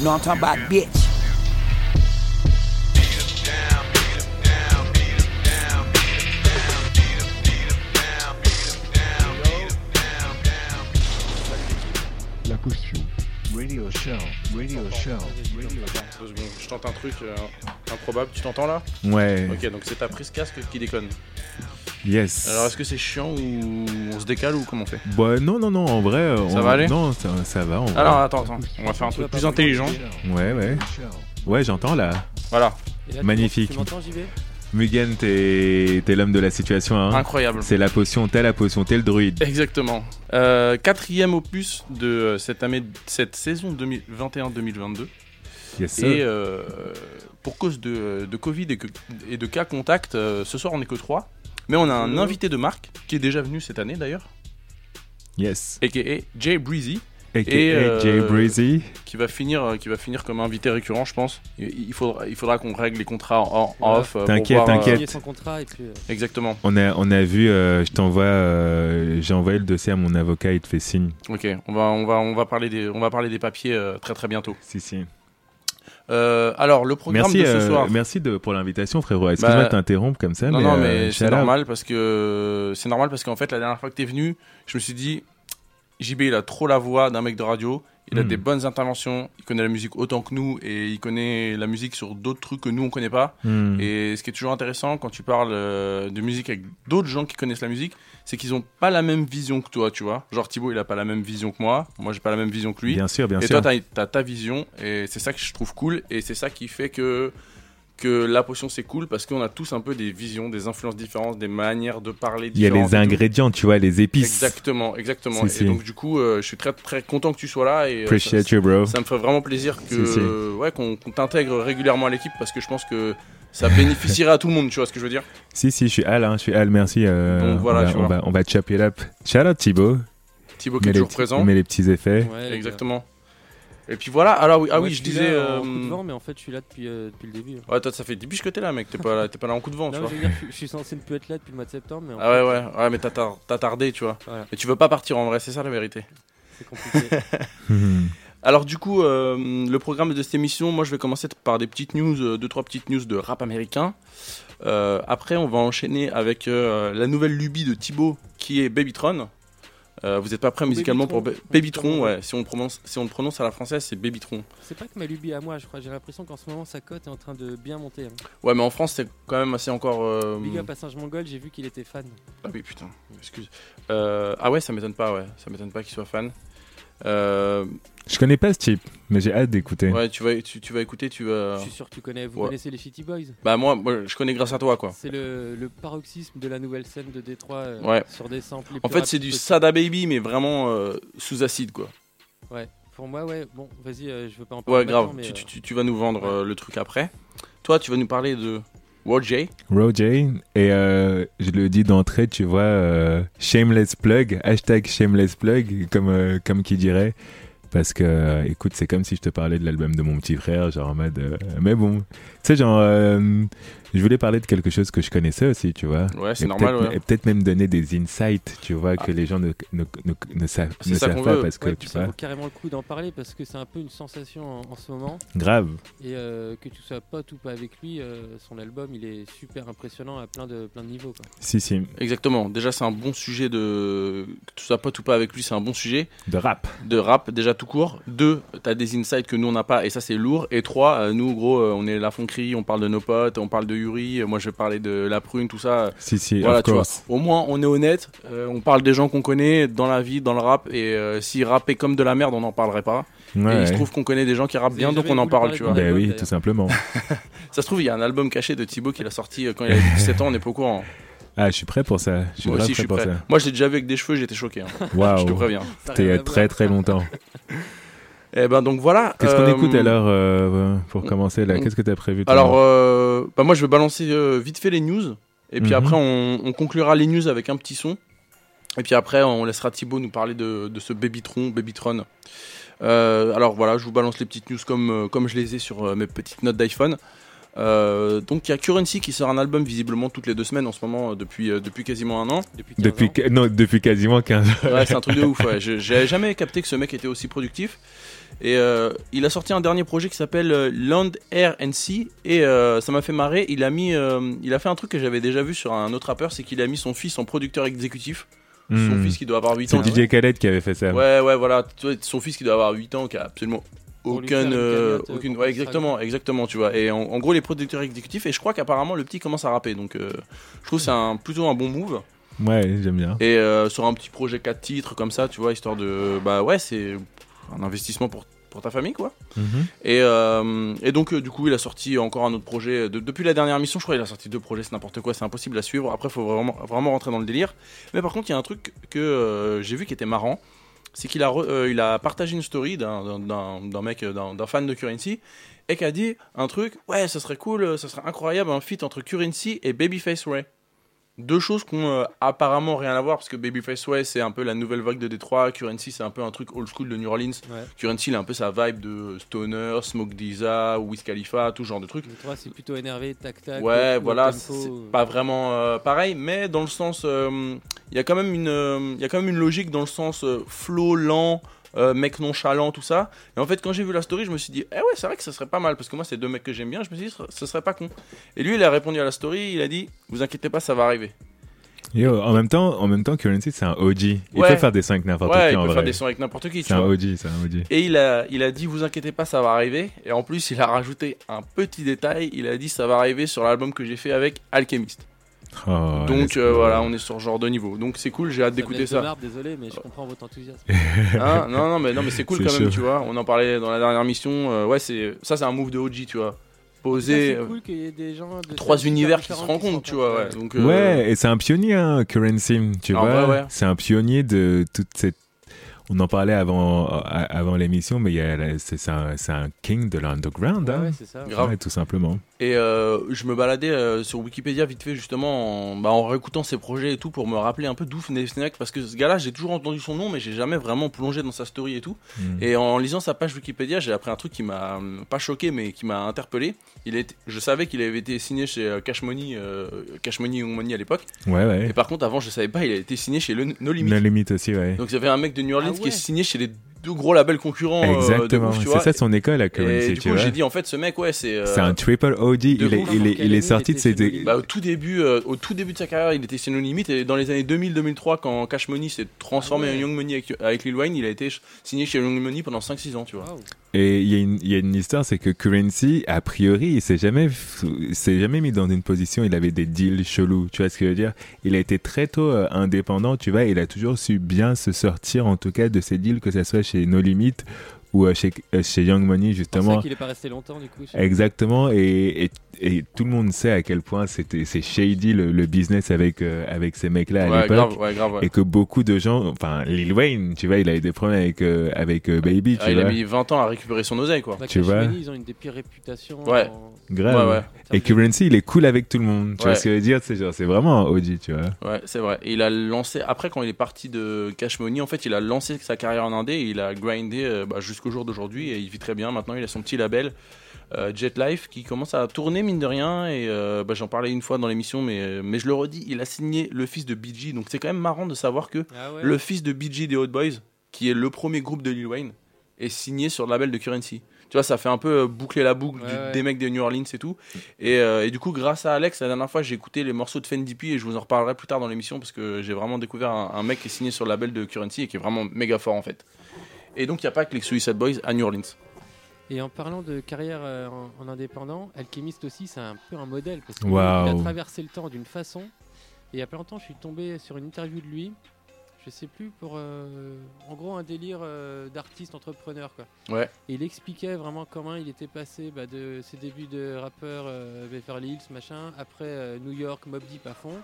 You know what I'm talking about, bitch? La potion. Radio show. Radio show. Secondes, je tente un truc euh, improbable. Tu t'entends là? Ouais, Ok, donc c'est ta prise casque qui déconne. Yes. Alors est-ce que c'est chiant ou on se décale ou comment on fait Bah, non, non, non, en vrai. Ça on- va aller Non, ça, ça va. en vrai. Alors attends, attends, on va faire un truc plus intelligent. Ouais, ouais. Ouais, j'entends là. Voilà, là, Magnifique. Tu m'entends, j'y vais Mugen, t'es t'es l'homme de la situation. Hein. incroyable. C'est la potion, t'es la potion, t'es le druide. Exactement. Euh, quatrième opus de euh, cette, année, cette saison 2021-2022. Yes, sir. Et euh, pour cause de, de Covid et, que- et de cas contact, euh, ce soir on n'est que trois. Mais on a un invité de marque qui est déjà venu cette année d'ailleurs, Yes. a.k.a. Jay Breezy, A.K.A. euh, Jay Breezy. qui va finir, euh, qui va finir comme invité récurrent, je pense. Il faudra, il faudra qu'on règle les contrats en, off. euh, T'inquiète, t'inquiète. Et euh, Exactement. On a, on a vu, euh, je t'envoie, euh, j'ai envoyé le dossier à mon avocat, il te fait signe. Ok, on va, on va, on va parler des, on va parler des papiers euh, très très bientôt. Si, si. Euh, alors le programme Merci, de ce euh, soir. merci de, pour l'invitation, frérot. Excuse-moi Bah, de t'interrompre comme ça. Non, mais, non, euh, mais c'est normal parce que c'est normal parce qu'en fait la dernière fois que t'es venu, je me suis dit JB il a trop la voix d'un mec de radio, il a Hmm. des bonnes interventions, il connaît la musique autant que nous et il connaît la musique sur d'autres trucs que nous on connaît pas. Hmm. Et ce qui est toujours intéressant quand tu parles euh, de musique avec d'autres gens qui connaissent la musique, c'est qu'ils ont pas la même vision que toi, tu vois. Genre Thibaut il a pas la même vision que moi, moi j'ai pas la même vision que lui. Bien sûr, bien Et sûr. toi, t'as as ta vision, et c'est ça que je trouve cool, et c'est ça qui fait que, que la potion c'est cool, parce qu'on a tous un peu des visions, des influences différentes, des manières de parler Il y a les ingrédients, tu vois, les épices. Exactement, exactement. Si, et si. donc, du coup, euh, je suis très très content que tu sois là, et euh, Appreciate ça, you, bro. ça me fait vraiment plaisir que Si, si. ouais, qu'on t'intègre régulièrement à l'équipe, parce que je pense que ça bénéficierait à tout le monde, tu vois ce que je veux dire? Si, si, je suis Al, hein, je suis Al, merci. euh, Donc, voilà, on, va, tu on, vois. va, on va chop it up. Shout out Thibaut. Thibaut qui est les, toujours petits- présent. mets les petits effets. ouais, Exactement. Et puis voilà, alors oui, ah gars. Moi, oui, je suis disais. là en euh, coup de vent, mais en fait, je suis là depuis, euh, depuis le début. Ouais, toi, ça fait 10 piges que t'es là, mec. T'es pas, là- t'es pas là en coup de vent, tu vois. je veux dire, je- je suis censé ne plus être là depuis le mois de septembre, mais en Ah ouais, fait, ouais, ouais, mais t'as tar- t'as tardé, tu vois. Voilà. Mais tu veux pas partir en vrai, c'est ça la vérité. c'est compliqué. Alors, du coup, euh, le programme de cette émission, moi je vais commencer par des petites news, euh, deux, trois petites news de rap américain. Euh, après, on va enchaîner avec euh, la nouvelle lubie de Thibaut qui est Babytron. Euh, vous êtes pas prêts musicalement pour Ba- Babytron. Ouais. Si on, prononce, si on le prononce à la française, c'est Babytron. c'est pas que ma lubie à moi, je crois. J'ai l'impression qu'en ce moment, sa cote est en train de bien monter. hein. Ouais, mais en France, c'est quand même assez encore. euh, Big up à Saint-Mongol, j'ai vu qu'il était fan. Ah oui, putain, excuse. Euh, ah ouais, ça m'étonne pas, ouais. Ça m'étonne pas qu'il soit fan. Euh, Je connais pas ce type, mais j'ai hâte d'écouter. ouais, tu vas, tu, tu vas écouter, tu vas. Je suis sûr que tu connais. Vous ouais. connaissez les Shitty Boys? Bah, moi, moi, je connais grâce à toi, quoi. C'est le, le paroxysme de la nouvelle scène de Détroit euh, Ouais. sur des samples. les En fait, c'est du. Sada Baby, mais vraiment euh, sous acide, quoi. Ouais. Pour moi, ouais. Bon, vas-y, euh, je veux pas en parler. Ouais, grave. maintenant, mais, Tu, euh, tu- tu- tu vas nous vendre euh, le truc après. Toi, tu vas nous parler de Roger. Roger, et euh, je le dis d'entrée, tu vois, euh, shameless plug, hashtag shameless plug, comme, euh, comme qui dirait. Parce que, écoute, c'est comme si je te parlais de l'album de mon petit frère, genre en mode. mais bon, tu sais, genre, je voulais parler de quelque chose que je connaissais aussi, tu vois. Ouais, c'est normal, ouais. Et peut-être même donner des insights, tu vois, que les gens ne, ne, ne, ne savent, C'est ne ça savent qu'on pas veut. parce que, ouais, tu ça vois, vaut carrément le coup d'en parler parce que c'est un peu une sensation en, en ce moment. grave. Et euh, que tu sois pote ou pas avec lui, euh, son album il est super impressionnant à plein de, plein de niveaux. Quoi. Si, si, Exactement. Déjà, c'est un bon sujet de. Que tu sois pote ou pas avec lui, c'est un bon sujet. de rap. De rap, déjà tout court. Deux, t'as des insights que nous on n'a pas, et ça c'est lourd. Et trois, euh, nous, gros, euh, on est la fonquerie, on parle de nos potes, on parle de Moi, je vais parler de la prune, tout ça. Si, si, Voilà, of tu vois. course. Au moins, on est honnête. euh, on parle des gens qu'on connaît dans la vie, dans le rap. Et euh, s'ils rappaient comme de la merde, on n'en parlerait pas. Ouais, et il se trouve qu'on connaît des gens qui rappent bien, donc on en parle, tu vois. Ben album, oui, tout simplement. Ça se trouve, il y a un album caché de Thibaut qu'il a sorti euh, quand il avait 17 ans, on n'est pas au courant. Ah, je suis prêt pour ça. Je suis Moi aussi, je suis pour prêt. ça. Moi, je l'ai déjà vu avec des cheveux, j'étais choqué. hein. Je te préviens. C'était il y rien a à très très longtemps. Eh ben, donc voilà. Qu'est-ce qu'on euh, écoute alors euh, pour commencer là? Qu'est-ce que tu as prévu Alors, euh, bah, moi, je vais balancer euh, vite fait les news. Et puis Mhm. après, on, on conclura les news avec un petit son. Et puis après, on laissera Thibaut nous parler de, de ce Babytron, Babytron. Euh, alors voilà, je vous balance les petites news comme, euh, comme je les ai sur euh, mes petites notes d'iPhone. Euh, donc il y a Currency qui sort un album visiblement toutes les deux semaines en ce moment euh, depuis, euh, depuis quasiment un an. Depuis 15 Depuis, ans. non, depuis quasiment 15 ans. Ouais, c'est un truc de ouf. Ouais. J'ai jamais capté que ce mec était aussi productif. Et euh, il a sorti un dernier projet qui s'appelle euh, Land, Air and Sea. Et euh, ça m'a fait marrer. Il a, mis, euh, il a fait un truc que j'avais déjà vu sur un autre rappeur c'est qu'il a mis son fils en producteur exécutif. Son Hmm. fils qui doit avoir 8 C'est ans. DJ Khaled qui avait fait ça. Ouais, ouais, voilà. Son fils qui doit avoir 8 ans, qui a absolument euh, aucune, pour ouais, exactement, exactement, tu vois. Et en, en gros, les producteurs exécutifs. Et je crois qu'apparemment le petit commence à rapper, donc euh, je trouve que c'est un, plutôt un bon move. Ouais, j'aime bien. Et euh, sur un petit projet 4 titres comme ça, tu vois, histoire de, bah ouais, c'est un investissement pour pour ta famille, quoi. Mhm. Et, euh, et donc, euh, du coup, il a sorti encore un autre projet. De- depuis la dernière mission, je crois qu'il a sorti deux projets, c'est n'importe quoi, c'est impossible à suivre. Après, il faut vraiment, vraiment rentrer dans le délire. Mais par contre, il y a un truc que euh, j'ai vu qui était marrant. C'est qu'il a, euh, il a partagé une story d'un- d'un d'un- d'un mec, euh, d'un fan de Currency, et qui a dit un truc Ouais, ça serait cool, euh, ça serait incroyable, un feat entre Currency et Babyface Ray. Deux choses qui ont euh, apparemment rien à voir, parce que Babyface Ray, c'est un peu la nouvelle vague de Détroit, Currency, c'est un peu un truc old school de New Orleans. Ouais. Currency, il a un peu sa vibe de Stoner, Smoke Disa, Wiz Khalifa, tout ce genre de trucs. 3, c'est plutôt énervé, tac tac. Ouais, voilà, c'est pas vraiment euh, pareil, mais dans le sens, euh, il y a quand même une, il y a quand même une logique dans le sens flow lent, euh, mec nonchalant, tout ça. Et en fait, quand j'ai vu la story, je me suis dit, eh ouais, c'est vrai que ça serait pas mal, parce que moi, c'est deux mecs que j'aime bien. Je me suis dit, ce serait pas con. Et lui, il a répondu à la story, il a dit, vous inquiétez pas, ça va arriver. Yo, en même temps, en même temps, Currency, c'est un OG. Il Ouais. peut faire des sons avec n'importe ouais, qui il en peut vrai. faire des sons avec n'importe qui, C'est un. OG, c'est un OG. Et il a, il a dit, vous inquiétez pas, ça va arriver. Et en plus, il a rajouté un petit détail. Il a dit, ça va arriver sur l'album que j'ai fait avec Alchemist. Oh, Donc euh, voilà, on est sur ce genre de niveau. Donc c'est cool, j'ai hâte d'écouter ça. désolé, mais je comprends votre enthousiasme. Hein non, non, mais non, mais c'est cool quand même, tu vois. On en parlait dans la dernière mission. euh, ouais, c'est ça, c'est un move de OG, tu vois. Poser euh, C'est cool qu'il y ait des gens de trois univers qui se rencontrent, tu vois. Ouais. rencontrent, Donc euh, Ouais, et c'est un pionnier, hein, Currency, tu Ah, vois. ouais. C'est un pionnier de toute cette. On en parlait avant, avant l'émission, mais il y a la- c'est un, king de l'underground, Ouais, hein. ouais, c'est ça. Grave. Ouais, tout simplement. Et euh, je me baladais euh, sur Wikipédia vite fait justement en, bah, en réécoutant ses projets et tout pour me rappeler un peu d'où venait parce que ce gars-là j'ai toujours entendu son nom mais j'ai jamais vraiment plongé dans sa story et tout. Mm. Et en lisant sa page Wikipédia j'ai appris un truc qui m'a hum, pas choqué mais qui m'a interpellé. Il est, je savais qu'il avait été signé chez euh, Cash Money, euh, Cash Money Young Money à l'époque. Ouais, ouais. Et par contre avant je savais pas il a été signé chez le No Limit. No Limit aussi, ouais. Donc il y avait un mec de New Orleans Ah qui est signé chez les deux gros labels concurrents. euh, Exactement. c'est ça son école à Et Currency, du coup j'ai dit en fait ce mec ouais c'est. euh, C'est un triple OG. Il est, il est, Quelle il année est sorti de ses. Bah, au tout début, euh, au tout début de sa carrière, il était chez No Limit et dans les années 2000-2003, quand Cash Money s'est transformé Ah ouais. en Young Money avec, avec Lil Wayne, il a été signé chez Young Money pendant 5-6 ans, tu vois. Et il y, a une- il y a une histoire, c'est que Currency, a priori, il s'est jamais, s'est jamais mis dans une position, il avait des deals chelous, tu vois ce que je veux dire? Il a été très tôt euh, indépendant, tu vois, il a toujours su bien se sortir, en tout cas, de ses deals, que ce soit chez No Limit ou euh, chez, euh, chez Young Money, C'est justement. qu'il est pas resté longtemps du coup. chez- Exactement, et, et, et tout le monde sait à quel point c'était c'est shady le, le business avec, euh, avec ces mecs-là à ouais, l'époque. grave, ouais, grave. ouais. Et que beaucoup de gens, enfin Lil Wayne, tu vois, il a eu des problèmes avec, euh, avec euh, Baby, Ah, tu il a vois. mis 20 ans à récupérer son oseille, quoi. Bah, tu Cash vois. Money, ils ont une des pires réputations. Ouais. en- Grave. Ouais, ouais. Et Currency, il est cool avec tout le monde. Tu Ouais. vois ce que je veux dire? C'est genre, c'est vraiment un OG, tu vois. Ouais, c'est vrai. Et il a lancé, après, quand il est parti de Cash Money, en fait, il a lancé sa carrière en indé et il a grindé euh, bah, jusqu'au jour d'aujourd'hui et il vit très bien. Maintenant, il a son petit label. Euh, Jet Life qui commence à tourner mine de rien et euh, bah, j'en parlais une fois dans l'émission mais, mais je le redis il a signé le fils de BG donc c'est quand même marrant de savoir que Ah ouais. le fils de BG des Hot Boys qui est le premier groupe de Lil Wayne est signé sur le label de Currency tu vois ça fait un peu euh, boucler la boucle Ouais, du- ouais. des mecs de New Orleans et tout et, euh, et du coup grâce à Alex la dernière fois j'ai écouté les morceaux de Fendi P et je vous en reparlerai plus tard dans l'émission parce que j'ai vraiment découvert un, un mec qui est signé sur le label de Currency et qui est vraiment méga fort en fait et donc il n'y a pas que les Suicide Boys à New Orleans Et en parlant de carrière euh, en, en indépendant, Alchemist aussi, c'est un peu un modèle parce qu'il a traversé le temps d'une façon. Et il y a pas longtemps, je suis tombé sur une interview de lui. Je sais plus pour, euh, en gros, un délire euh, d'artiste entrepreneur quoi. Ouais. Et il expliquait vraiment comment il était passé bah, de ses débuts de rappeur Beverly Hills machin, après New York, Mob Deep à fond.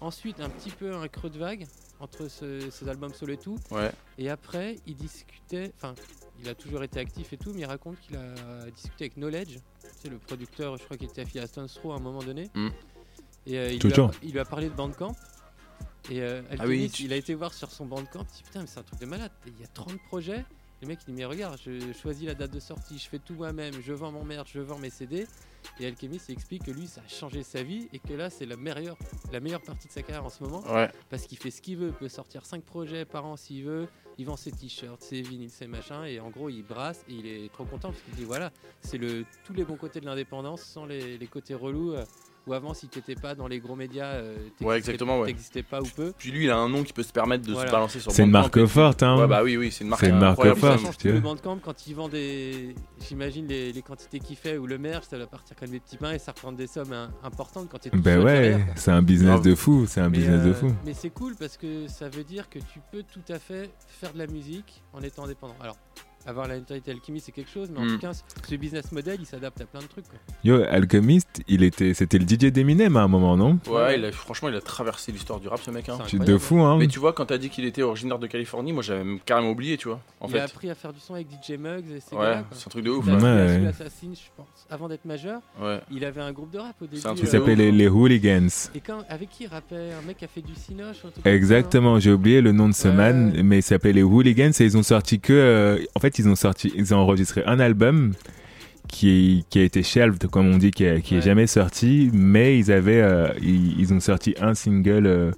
Ensuite, un petit peu un creux de vague entre ce- ses albums solo et tout. ouais Et après, il discutait, enfin, il a toujours été actif et tout, mais il raconte qu'il a discuté avec Knowledge, c'est le producteur, je crois, qui était affilié à Stones Throw à un moment donné. Mm. Et euh, il, lui a, il lui a parlé de Bandcamp. Et euh, Ah oui, Alchemist, tu- il a été voir sur son Bandcamp, il dit putain, mais c'est un truc de malade. Il y a 30 projets Le mec il dit mais regarde, je choisis la date de sortie, je fais tout moi-même, je vends mon merde, je vends mes CD. Et Alchemist il explique que lui ça a changé sa vie et que là c'est la meilleure, la meilleure partie de sa carrière en ce moment Ouais. parce qu'il fait ce qu'il veut, il peut sortir 5 projets par an s'il veut, il vend ses t-shirts, ses vinyles, ses machins et en gros il brasse et il est trop content parce qu'il dit voilà, c'est le tous les bons côtés de l'indépendance sans les, les côtés relous où avant si t'étais pas dans les gros médias, euh, t'existais- Ouais, exactement, ouais. t'existais pas ou peu. Puis lui, il a un nom qui peut se permettre de Voilà. se balancer sur C'est une marque forte, hein. Ouais, bah oui, oui, c'est une marque C'est une marque forte. Ça vraiment. change tu tout le bandcamp quand il vend des. J'imagine les, les quantités qu'il fait ou le merch, ça va partir comme des petits pains et ça représente des sommes hein, importantes quand tu es tout Ben ouais, c'est un business de fou, c'est un Mais, business de euh, fou. mais c'est cool parce que ça veut dire que tu peux tout à fait faire de la musique en étant indépendant. Alors, avoir la notoriété alchimie, c'est quelque chose, mais en Mm. tout cas, ce business model, il s'adapte à plein de trucs. quoi. Yo, Alchemist, il était, c'était le DJ d'Eminem à un moment, non? Ouais, il a- franchement, il a traversé l'histoire du rap, ce mec. Hein. C'est Tu de fou, hein Mais tu vois, quand t'as dit qu'il était originaire de Californie, moi j'avais même carrément oublié, tu vois. En il fait, a appris à faire du son avec DJ Muggs et ces ouais, c'est un truc de ouf. Il a Ouais. je pense, avant d'être majeur. Ouais. Il avait un groupe de rap au début. un truc Qui de euh, s'appelait les, les Hooligans. Et quand, avec qui il rappait? Un mec qui a fait du Cinoche ça, Exactement, j'ai oublié le nom de ce Ouais, man, mais il s'appelait les Hooligans et ils ont sorti que, euh, en fait, ils ont sorti, ils ont enregistré un album qui, qui a été shelved, comme on dit, qui, a- qui est Ouais. jamais sorti, mais ils avaient, euh, ils, ils ont sorti un single euh,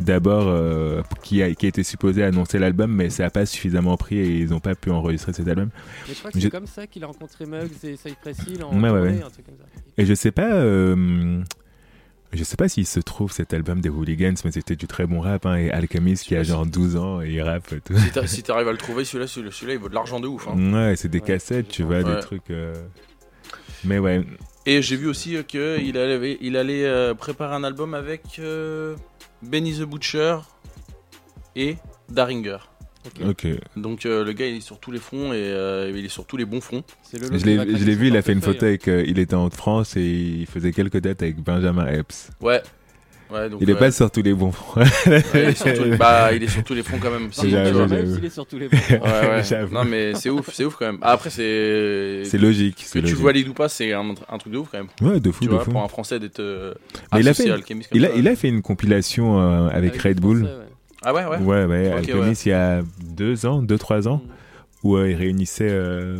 d'abord euh, qui a, qui a été supposé annoncer l'album, mais ça a pas suffisamment pris et ils n'ont pas pu enregistrer cet album. Mais je crois que Je- c'est comme ça qu'il a rencontré Muggs et Cypress Hill en Ouais, ouais, tournée, un truc comme ça. Et je sais pas, je sais pas s'il se trouve cet album des Hooligans, mais c'était du très bon rap, hein, et Alchemist qui a genre 12 ans et il rappe et tout. Si t'a- Si t'arrives à le trouver, celui-là, celui-là, celui-là, il vaut de l'argent de ouf. hein. Ouais, c'est des Ouais, cassettes, tu vois, Ouais. des trucs. euh, Mais ouais, Et j'ai vu aussi euh, qu'il allait, il allait euh, préparer un album avec euh, Benny the Butcher et Daringer. Ok. Donc euh, le gars il est sur tous les fronts et euh, il est sur tous les bons fronts. Le Je l'ai vu, il a fait une photo avec. euh, il était en France et il faisait quelques dates avec Benjamin Epps. Ouais. Ouais, donc, Il est ouais. pas sur tous les bons fronts. Ouais, il, est sur tous- bah, il est sur tous les fronts quand même. Si, il est sur tous les bons. Ouais. Non mais c'est ouf, c'est ouf quand même. Ah, après c'est c'est logique. que c'est tu logique. valides ou pas, c'est un, un truc de ouf quand même. Ouais, de fou, tu de vois, fou. pour un Français d'être euh, il a fait- Il a, ça. il a fait une compilation avec, Red Bull. Ouais. Ah ouais, ouais? Ouais, ouais, Ok, Alchemist il y a deux ans, deux, trois ans, Mm. où euh, il réunissait euh,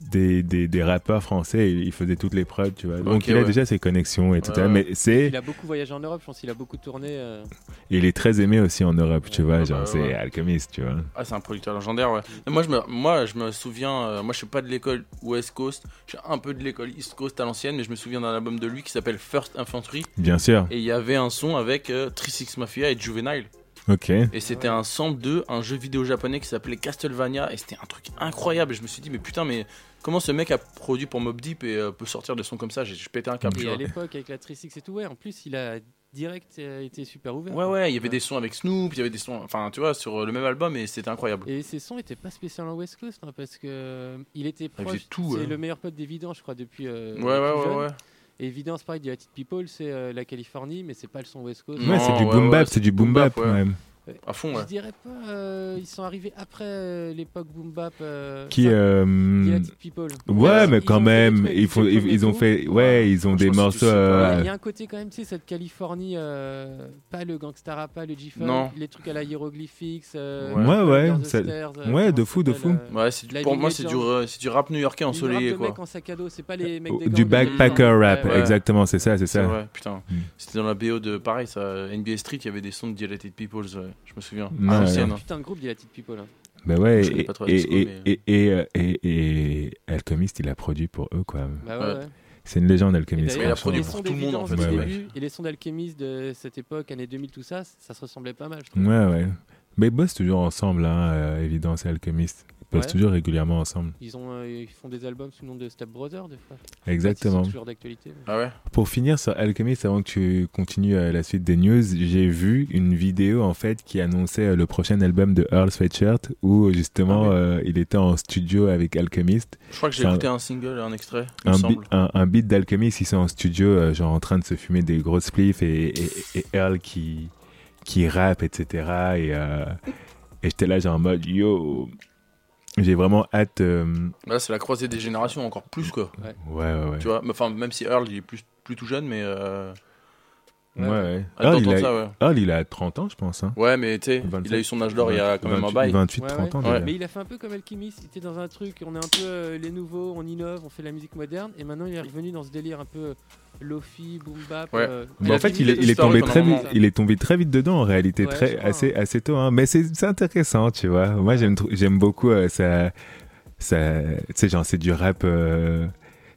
des, des, des rappeurs français et il faisait toutes les prods, tu vois. Donc il a ouais. déjà ses connexions et tout Ouais, ça. ouais. Mais c'est. Il a beaucoup voyagé en Europe, je pense qu'il a beaucoup tourné. euh, Il est très aimé aussi en Europe, tu Ouais, vois. bah, genre, ouais, c'est ouais. Alchemist, tu vois. Ah, c'est un producteur légendaire, ouais. Moi, je me, moi, je me souviens, euh, moi, je suis pas de l'école West Coast, je suis un peu de l'école East Coast à l'ancienne, mais je me souviens d'un album de lui qui s'appelle First Infantry, Bien sûr. et il y avait un son avec euh, 36 Mafia et Juvenile, Ok. et c'était un sample de un jeu vidéo japonais qui s'appelait Castlevania, et c'était un truc incroyable, et je me suis dit, mais putain, mais comment ce mec a produit pour Mob Deep et euh, peut sortir des sons comme ça? J'ai pétais un câble. Et à l'époque, avec la 36 et tout, ouais, en plus, il a direct euh, été super ouvert. Ouais, quoi. ouais, il y avait des sons avec Snoop, il y avait des sons, enfin, tu vois, sur le même album, et c'était incroyable. Et ses sons étaient pas spécialement West Coast, hein, parce que euh, il était proche. faisait tout, c'est ouais. le meilleur pote d'Evidence, je crois, depuis. euh, Ouais, ouais, ouais, jeune. ouais. Et Evidence, pareil, United People, c'est euh, la Californie, mais c'est pas le son West Coast. Ouais, c'est du ouais, boom bap, c'est du du boom bap, bap, ouais. même. À fond, ouais. Je dirais pas, euh, ils sont arrivés après euh, l'époque boom bap. euh, Qui. enfin, euh, People. Ouais, mais quand même, ils, font, Phil ils, ils ont fait. Ouais, ils ont des morceaux. du euh, Il y a un côté quand même, tu sais, cette Californie, euh, pas le gangsta rap, pas le G-Funk, Non. les trucs à la hiéroglyphics. euh, Ouais, ouais, of ça- Stairs, euh, ouais, de fou, de s'appelle, fou. euh, Ouais, c'est du- La pour moi, c'est du, Legends. euh, c'est du rap new-yorkais du ensoleillé, rap de quoi. mecs en sac à dos, c'est pas les mecs des du gangs, backpacker rap, Ouais, exactement, c'est ça, c'est C'est ça. vrai, putain. Mm. C'était dans la BO de pareil, ça, NBA Street, il y avait des sons de Dilated Peoples, je me souviens. Ouais, à ouais. l'ancienne. hein. Putain de groupe Dilated People. hein. Bah ouais, et, pas trop et, la disco, et, mais- et, et, euh, et- et Alchemist, il a produit pour eux, quoi. Bah ouais, Ouais. ouais. C'est une légende, Alchemist. il a produit pour tout le monde, en fait, du ouais, début et les sons d'Alchemist de cette époque, années 2000, tout ça, ça se ressemblait pas mal, je trouve. Ouais, ouais. Mais ils bossent toujours ensemble, hein, euh, Évidence et Alchemist. Ils bossent Ouais. toujours régulièrement ensemble. Ils, ont, euh, ils font des albums sous le nom de Step Brother, des fois. Exactement. Toujours d'actualité. mais- Ah ouais? Pour finir sur Alchemist, avant que tu continues euh, la suite des news, j'ai vu une vidéo en fait qui annonçait euh, le prochain album de Earl Sweatshirt où justement Ah euh, il était en studio avec Alchemist. Je crois que j'ai écouté un single un extrait, Un, un beat d'Alchemist, ils sont en studio, euh, genre en train de se fumer des grosses spliffs et, et, et Earl qui, qui rappe, etc. Et, euh, et j'étais là, genre en mode yo. J'ai vraiment hâte. euh, Là, c'est la croisée des générations, encore plus, quoi. Ouais, ouais, ouais. Tu vois, enfin, même si Earl, il est plus, plus tout jeune, mais. euh, Ouais, Ouais. ouais. Ah, Earl, il a... ça, ouais. Earl, il a 30 ans, je pense. Hein. Ouais, mais tu sais, il 27, a eu son âge d'or il y a quand même un 28, bail. 28, Ouais, 30 ans. ouais. déjà. Mais il a fait un peu comme Alchemist, il était dans un truc, on est un peu euh, les nouveaux, on innove, on fait la musique moderne, et maintenant il est revenu dans ce délire un peu lofi, boom bap. Ouais. euh, a en fait, il est, il tombé très vite. Il est tombé très vite dedans en réalité, très assez assez tôt. hein. Mais c'est c'est intéressant, tu vois. Moi, j'aime beaucoup euh, ça. Ça, tu sais, genre c'est du rap.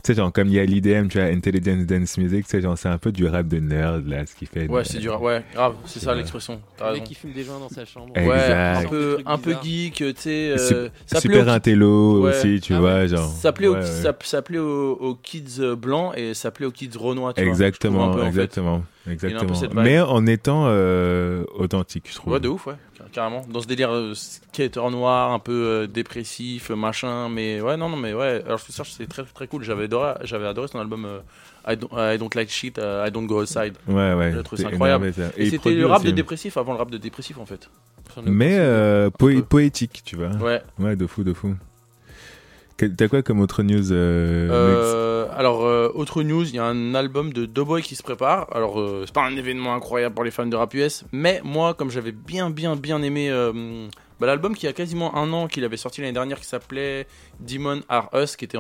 Tu sais, genre comme il y a l'IDM, tu vois, Intelligence Dance Music, tu sais, genre c'est un peu du rap de nerd là, ce qui fait. Ouais, c'est dur. Ouais, grave, c'est ça l'expression. Le mec qui fume des joints dans sa chambre. Exact. Ouais, un peu, un geek, tu sais. euh, Super intello Ouais. aussi, tu Ah vois, genre. Ça plaît, aux, ça, ça plaît aux, aux kids euh, blancs et ça plaît aux kids renois. Tu vois, Exactement, fait. exactement, exactement. vibe. Mais en étant euh, authentique, je trouve. Ouais, de ouf, ouais, carrément. Dans ce délire euh, skater noir, un peu euh, dépressif, euh, machin, mais ouais, non, non, mais ouais. Alors, je trouve ça, c'est très, très cool. J'avais adoré, j'avais adoré son album euh, I, don't, I Don't Like Shit, I Don't Go Outside. Ouais, ouais. J'ai trouvé ça c'est incroyable. ça. Et, c'était le rap de dépressif avant le rap de dépressif, en fait. Mais poétique, tu vois. Ouais. Ouais, de fou, de fou. T'as quoi comme autre news euh, Euh, alors, euh, autre news, il y a un album de Doughboy qui se prépare. Alors, euh, c'est pas un événement incroyable pour les fans de rap US, mais moi, comme j'avais bien, bien, bien aimé bah, l'album qui a quasiment un an, qu'il avait sorti l'année dernière, qui s'appelait Demon Are Us, qui était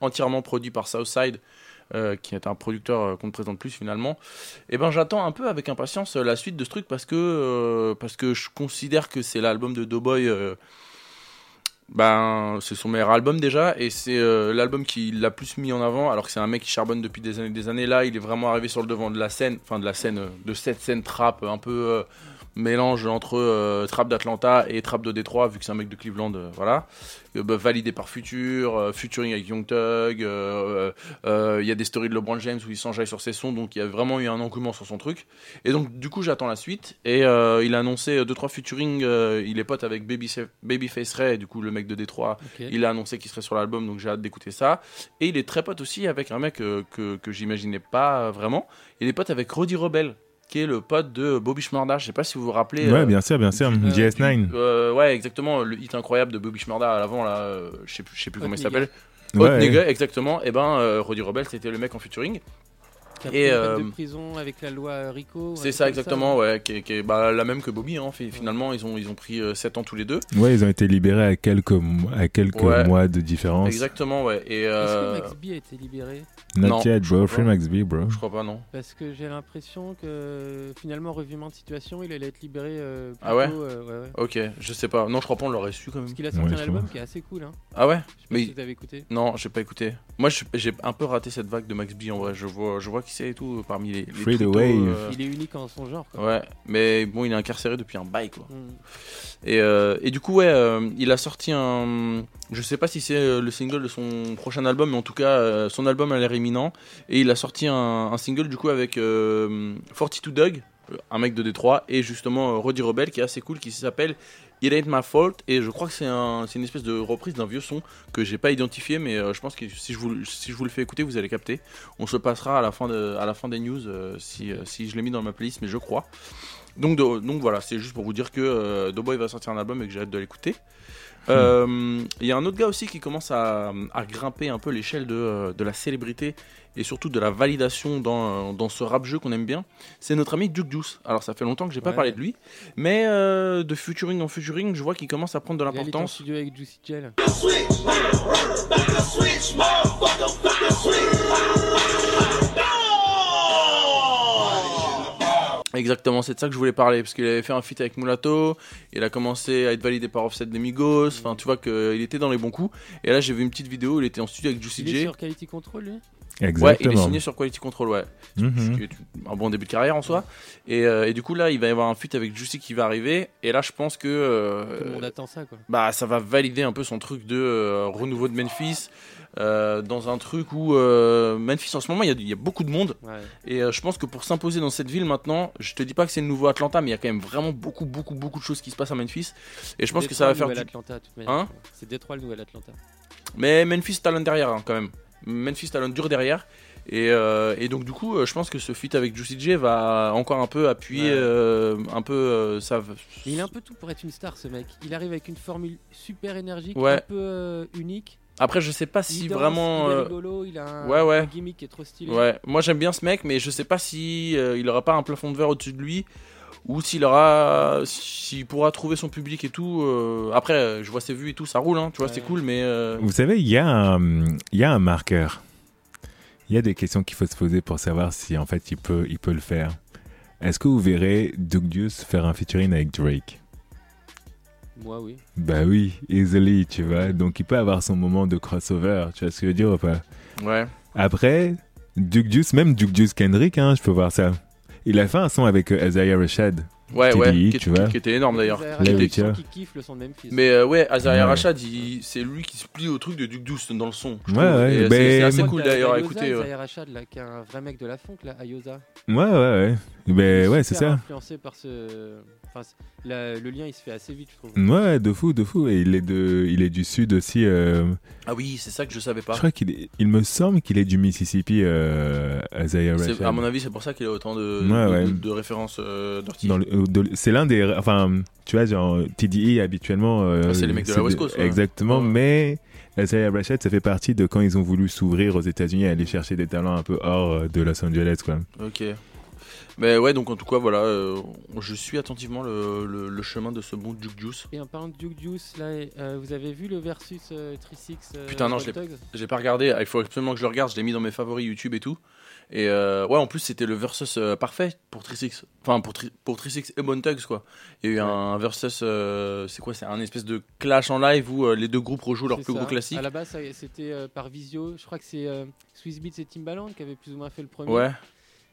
entièrement produit par Southside. qui est un producteur qu'on ne présente plus finalement, et ben j'attends un peu avec impatience la suite de ce truc parce que parce que je considère que c'est l'album de Doughboy ben, c'est son meilleur album déjà, et c'est euh, l'album qui l'a plus mis en avant, alors que c'est un mec qui charbonne depuis des années des années. Là, il est vraiment arrivé sur le devant de la scène, enfin de la scène, euh, de cette scène trap, un peu euh, mélange entre euh, trap d'Atlanta et trap de Détroit, vu que c'est un mec de Cleveland, euh, voilà. Euh, bah, validé par Future, featuring avec Young Thug, il y a des stories de LeBron James où il s'enjaille sur ses sons, donc il y a vraiment eu un engouement sur son truc. Et donc, du coup, j'attends la suite. Et il a annoncé 2-3 featuring, il est pote avec Babyface Babyface Ray, du coup, le mec de Détroit. Il a annoncé qu'il serait sur l'album, donc j'ai hâte d'écouter ça. Et il est très pote aussi avec un mec que, que j'imaginais pas vraiment. Il est pote avec Roddy Rebel, qui est le pote de Bobby Shmurda. Je sais pas si vous vous rappelez. Ouais, euh, bien sûr, bien sûr. du- GS9. euh, ouais, exactement. Le hit incroyable de Bobby Shmurda à l'avant, là, euh, je sais plus, je sais plus comment il s'appelle. Ouais, Hot Nigga, exactement. Et ben, euh, Roddy Rebel, c'était le mec en featuring. Qui a Et, peine euh, de prison avec la loi euh, Rico. C'est ça, exactement, ouais. Qui est, qui est, bah, la même que Bobby, hein. Fi- Finalement, ils ont, ils ont pris 7 ans tous les deux. Ouais, ils ont été libérés à quelques, à quelques Ouais. mois de différence. Exactement, ouais. Et Est-ce euh, que Max B a été libéré? Not Non, yet, je bro. crois Free pas. Max B, bro. je crois pas, non. Parce que j'ai l'impression que finalement, revirement de situation, il allait être libéré. euh, plus Ah ouais tôt, euh, ouais, ouais. Ok, je sais pas. Non, je crois pas, on l'aurait su quand même. Parce qu'il a sorti Ouais, un album qui est assez cool. Hein. Ah ouais Je sais pas Mais- si vous avez écouté. Non, j'ai pas écouté. Moi, j'ai un peu raté cette vague de Max B en vrai. Je vois, je vois qui c'est et tout parmi les. les Free the wave. euh, Il est unique en son genre. Quoi. Ouais, mais bon, il est incarcéré depuis un bail quoi. Mm. Et, euh, et du coup, ouais, euh, il a sorti un. Je sais pas si c'est le single de son prochain album, mais en tout cas, euh, son album a l'air imminent. Et il a sorti un, un single du coup avec euh, 42 Doug, euh, un mec de Détroit, et justement euh, Roddy Rebel qui est assez cool, qui s'appelle It Ain't My Fault. Et je crois que c'est un, c'est une espèce de reprise d'un vieux son que j'ai pas identifié, mais euh, je pense que si je, vous, le fais écouter, vous allez capter. On se passera à la fin, des news euh, si, je l'ai mis dans ma playlist, mais je crois. Donc, voilà, c'est juste pour vous dire que euh, va sortir un album et que j'ai hâte de l'écouter. Euh, Il y a un autre gars aussi qui commence à, à grimper un peu l'échelle de, euh, de la célébrité et surtout de la validation dans, dans ce rap jeu qu'on aime bien. C'est notre ami Duke Juice. Alors ça fait longtemps que j'ai pas parlé de lui, mais euh, de featuring en featuring, je vois qu'il commence à prendre de l'importance. studio avec Juicy. Exactement, c'est de ça que je voulais parler, parce qu'il avait fait un feat avec Mulatto, il a commencé à être validé par Offset des Migos, enfin tu vois qu'il était dans les bons coups. Et là j'ai vu une petite vidéo où il était en studio avec Juicy Il est J. sur Quality Control, lui? Ouais, il est Exactement. signé sur Quality Control, ouais. Est un bon début de carrière en soi. Et, euh, et du coup là, il va y avoir un feat avec Juicy qui va arriver. Et là, je pense que euh, Tout le monde attend ça, quoi. bah ça va valider un peu son truc de euh, renouveau de Memphis euh, dans un truc où euh, Memphis en ce moment il y a, il y a beaucoup de monde. Ouais. Et euh, je pense que pour s'imposer dans cette ville maintenant, je te dis pas que c'est le nouveau Atlanta, mais il y a quand même vraiment beaucoup, beaucoup, beaucoup de choses qui se passent à Memphis. Et je pense que ça va faire du. Atlanta. Hein C'est Détroit le nouvel Atlanta. Mais Memphis talent derrière hein, quand même. Memphis talent dur derrière. Et, euh, et donc du coup, euh, je pense que ce feat avec Juicy J va encore un peu appuyer Ouais. euh, un peu ça. Il a un peu tout pour être une star, ce mec. Il arrive avec une formule super énergique, Ouais. un peu unique. Après, je sais pas Il si danse, vraiment. il est euh, rigolo, il a un, ouais, ouais. un gimmick qui est trop stylé. Ouais, moi j'aime bien ce mec, mais je sais pas si euh, il aura pas un plafond de verre au-dessus de lui ou s'il aura, s'il pourra trouver son public et tout. euh, Après, euh, je vois ses vues et tout, ça roule, hein, tu vois, Ouais. c'est cool, mais euh, Vous savez, il y, a un- il y a un marqueur. Il y a des questions qu'il faut se poser pour savoir si en fait il peut, il peut le faire. Est-ce que vous verrez Duke Deuce faire un featuring avec Drake? Moi, oui. Bah oui, easily, tu vois. Donc il peut avoir son moment de crossover, tu vois ce que je veux dire ou pas? Ouais. Après, Duke Deuce, même Duke Deuce Kendrick, hein, je peux voir ça. Il a fait un son avec euh, Isaiah Rashad. Ouais, TDI, ouais, qui, tu qui- vois. qui était énorme d'ailleurs. Isaiah Qui qui kiffe le son de Memphis. Mais euh, ouais, Azaria Ouais. Rashad, c'est lui qui se plie au truc de Duke Douce dans le son. Ouais, ouais, Et c'est- ben- c'est assez cool d'ailleurs à écouter. ouais. Isaiah Rashad, là, qui est un vrai mec de la funk, là, Ayoza. Ouais, ouais, ouais. Ben ouais, c'est ça. influencé par ce. Enfin, c'est- la- le lien, il se fait assez vite, je trouve. Ouais, de fou, de fou. Et il est, de, il est du sud aussi. euh, Ah oui, c'est ça que je savais pas. Je crois qu'il est- il me semble qu'il est du Mississippi, euh, Isaiah C'est- Rashad. À mon avis, c'est pour ça qu'il a autant de, Ouais, de, ouais. de- de références euh, euh, c'est l'un des. Enfin, tu vois, genre, TDE habituellement. euh, Ah, c'est les mecs de la West Coast, ouais. Exactement, Ouais. mais Isaiah Rashad, ça fait partie de quand ils ont voulu s'ouvrir aux États-Unis et aller chercher des talents un peu hors euh, de Los Angeles, quoi. Ok. Mais ouais, donc en tout cas, voilà, euh, je suis attentivement le, le- le chemin de ce bon Duke Juice. Et en parlant de Duke Juice, là, euh, vous avez vu le versus euh, 3-6 euh, Putain, non, je J'ai pas regardé, ah, il faut absolument que je le regarde, je l'ai mis dans mes favoris YouTube et tout. Et euh, ouais, en plus, c'était le versus euh, parfait pour Trisix. Enfin, pour, Tri- pour Trisix et Bone Thugs, quoi. Il y a eu un versus, euh, c'est quoi? C'est un espèce de clash en live où euh, les deux groupes rejouent C'est plus ça. gros classiques. À la base, c'était euh, par visio. Je crois que c'est euh, Swiss Beats et Timbaland qui avaient plus ou moins fait le premier. Ouais,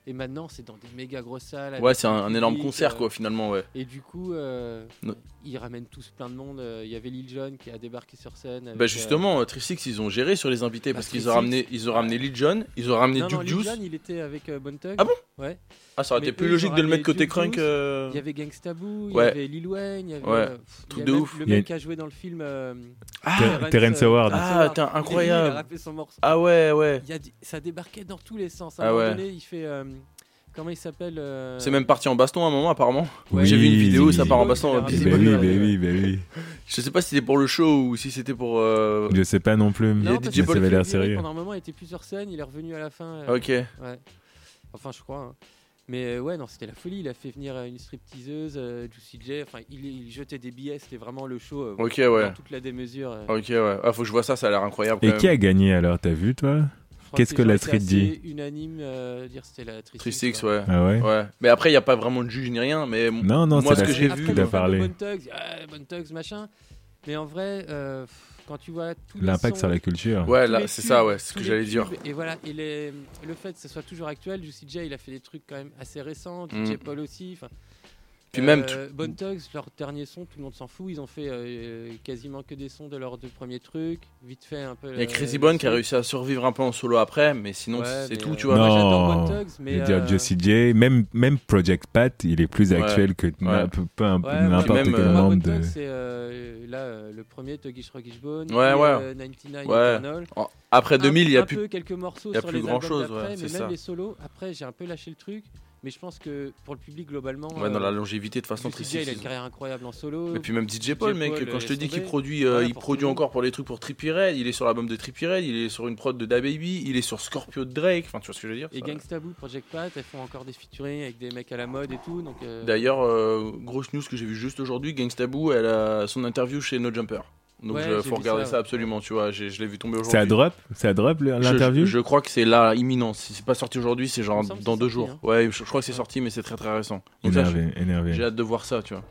Et maintenant, c'est dans des méga grosses salles. ouais, c'est un, énorme public, concert, euh, quoi, finalement, ouais. Et du coup, euh, No- ils ramènent tous plein de monde. Euh, Il y avait Lil Jon qui a débarqué sur scène. avec, Bah euh, justement, euh, Trisix, ils ont géré sur les invités Bah, parce qu'ils 3-6, ont ramené, ils ont ramené Lil Jon, ils ont ramené non, non, Duke Lil Juice. Jon, il était avec euh, Bone Thugs. Ah bon? Ouais. Ah, ça aurait Mais été plus logique de le mettre côté Duke crunk. Euh, Il y avait Gangsta Boo, il Ouais. y avait Lil Wayne, il y avait. Ouais. euh, pff, il y Truc de ouf. Le Il mec qui a joué dans le film. euh, Ah, Terrence Howard. Ah, Il incroyable. a rappelé son morceau. Ah ouais, ouais. Il ça débarquait dans tous les sens. À Ah un moment donné, il fait. Comment il s'appelle euh, C'est même parti en baston à un moment, apparemment. Ouais, J'ai vu une Oui. vidéo où ça part en baston. Bah oui, bah oui, bah oui. Je sais pas si c'était pour le show ou si c'était pour. euh, Je sais pas non plus. Il y a Non, DJ parce Paul que ça avait l'air sérieux. Pendant un moment, il était plus sur scène, il est revenu à la fin. euh, Ok. Ouais. Enfin, je crois. hein. Mais euh, ouais, non, c'était la folie. Il a fait venir une stripteaseuse, euh, Juicy J. Enfin, il, il jetait des billets. C'était vraiment le show. euh, Ok, ouais. Toute la démesure. euh. Ok, ouais. Ah, faut que je vois ça, ça a l'air incroyable. Et quand qui même. a gagné alors? T'as vu toi? Qu'est-ce que la street dit unanime euh, dire c'était la Trisix. 3-6, quoi. ouais. Ah ouais Ouais. Mais après, il n'y a pas vraiment de juge ni rien. Mais Non, non, Moi, c'est ce que j'ai vu, qui Après, a fans de parlé. Bone Thugs, ah, Bone Thugs, machin. Mais en vrai, euh, quand tu vois L'impact sur la culture. ouais, là, c'est ça, ouais. C'est ce que j'allais dire. Et voilà, et les- le fait que ce soit toujours actuel, Juicy J, il a fait des trucs quand même assez récents, Mm. DJ Paul aussi. enfin, Puis même euh, Bone Thugs, leur dernier son, tout le monde s'en fout. Ils ont fait euh, quasiment que des sons de leurs deux premiers trucs. Vite fait un peu. Il y a euh, Crazy Bone qui a réussi à survivre un peu en solo après, mais sinon, Ouais, c'est tout, euh, tu vois. moi, Non. j'adore Bone Thugs, mais. Je veux dire, euh, Jussie J, même, même Project Pat, il est plus Ouais. actuel que na- Ouais. peu, peu un- Ouais, n'importe quel euh, membre de. C'est euh, là euh, le premier Tuggish Ruggish Bone. Ouais, ouais. euh, 99 Ouais. Eternal. En- Après 2000, il y a un plus. peu quelques morceaux il y a sur plus les grand albums d'après, mais même les solos. Après, j'ai un peu lâché le truc, mais je pense que pour le public globalement, Ouais, dans euh, la longévité, de façon, J, il a 3-6. une carrière incroyable en solo. Et puis même DJ Paul, mec, Paul, quand je te dis qu'il produit, euh, il produit encore pour les trucs pour Trippie Red, il est sur l'album de Trippie Red, il est sur une prod de DaBaby, il est sur Scorpio de Drake, enfin tu vois ce que je veux dire Et ça- Gangsta Boo, Project Pat, elles font encore des featuring avec des mecs à la mode et tout. Euh, D'ailleurs, euh, grosse news que j'ai vu juste aujourd'hui, Gangsta Boo, elle a son interview chez No Jumper. Donc Ouais, je- j'ai faut regarder ça, ça, ouais. absolument, tu vois, j'ai- je l'ai vu tomber aujourd'hui. C'est à drop? C'est à drop Je- l'interview? je, je crois que c'est là, imminent. Si c'est pas sorti aujourd'hui, c'est genre Il dans deux sorti, jours. hein. Ouais, je, je crois que c'est sorti, mais c'est très très récent. Donc ça, Énervé, énervé. J'ai hâte de voir ça, tu vois.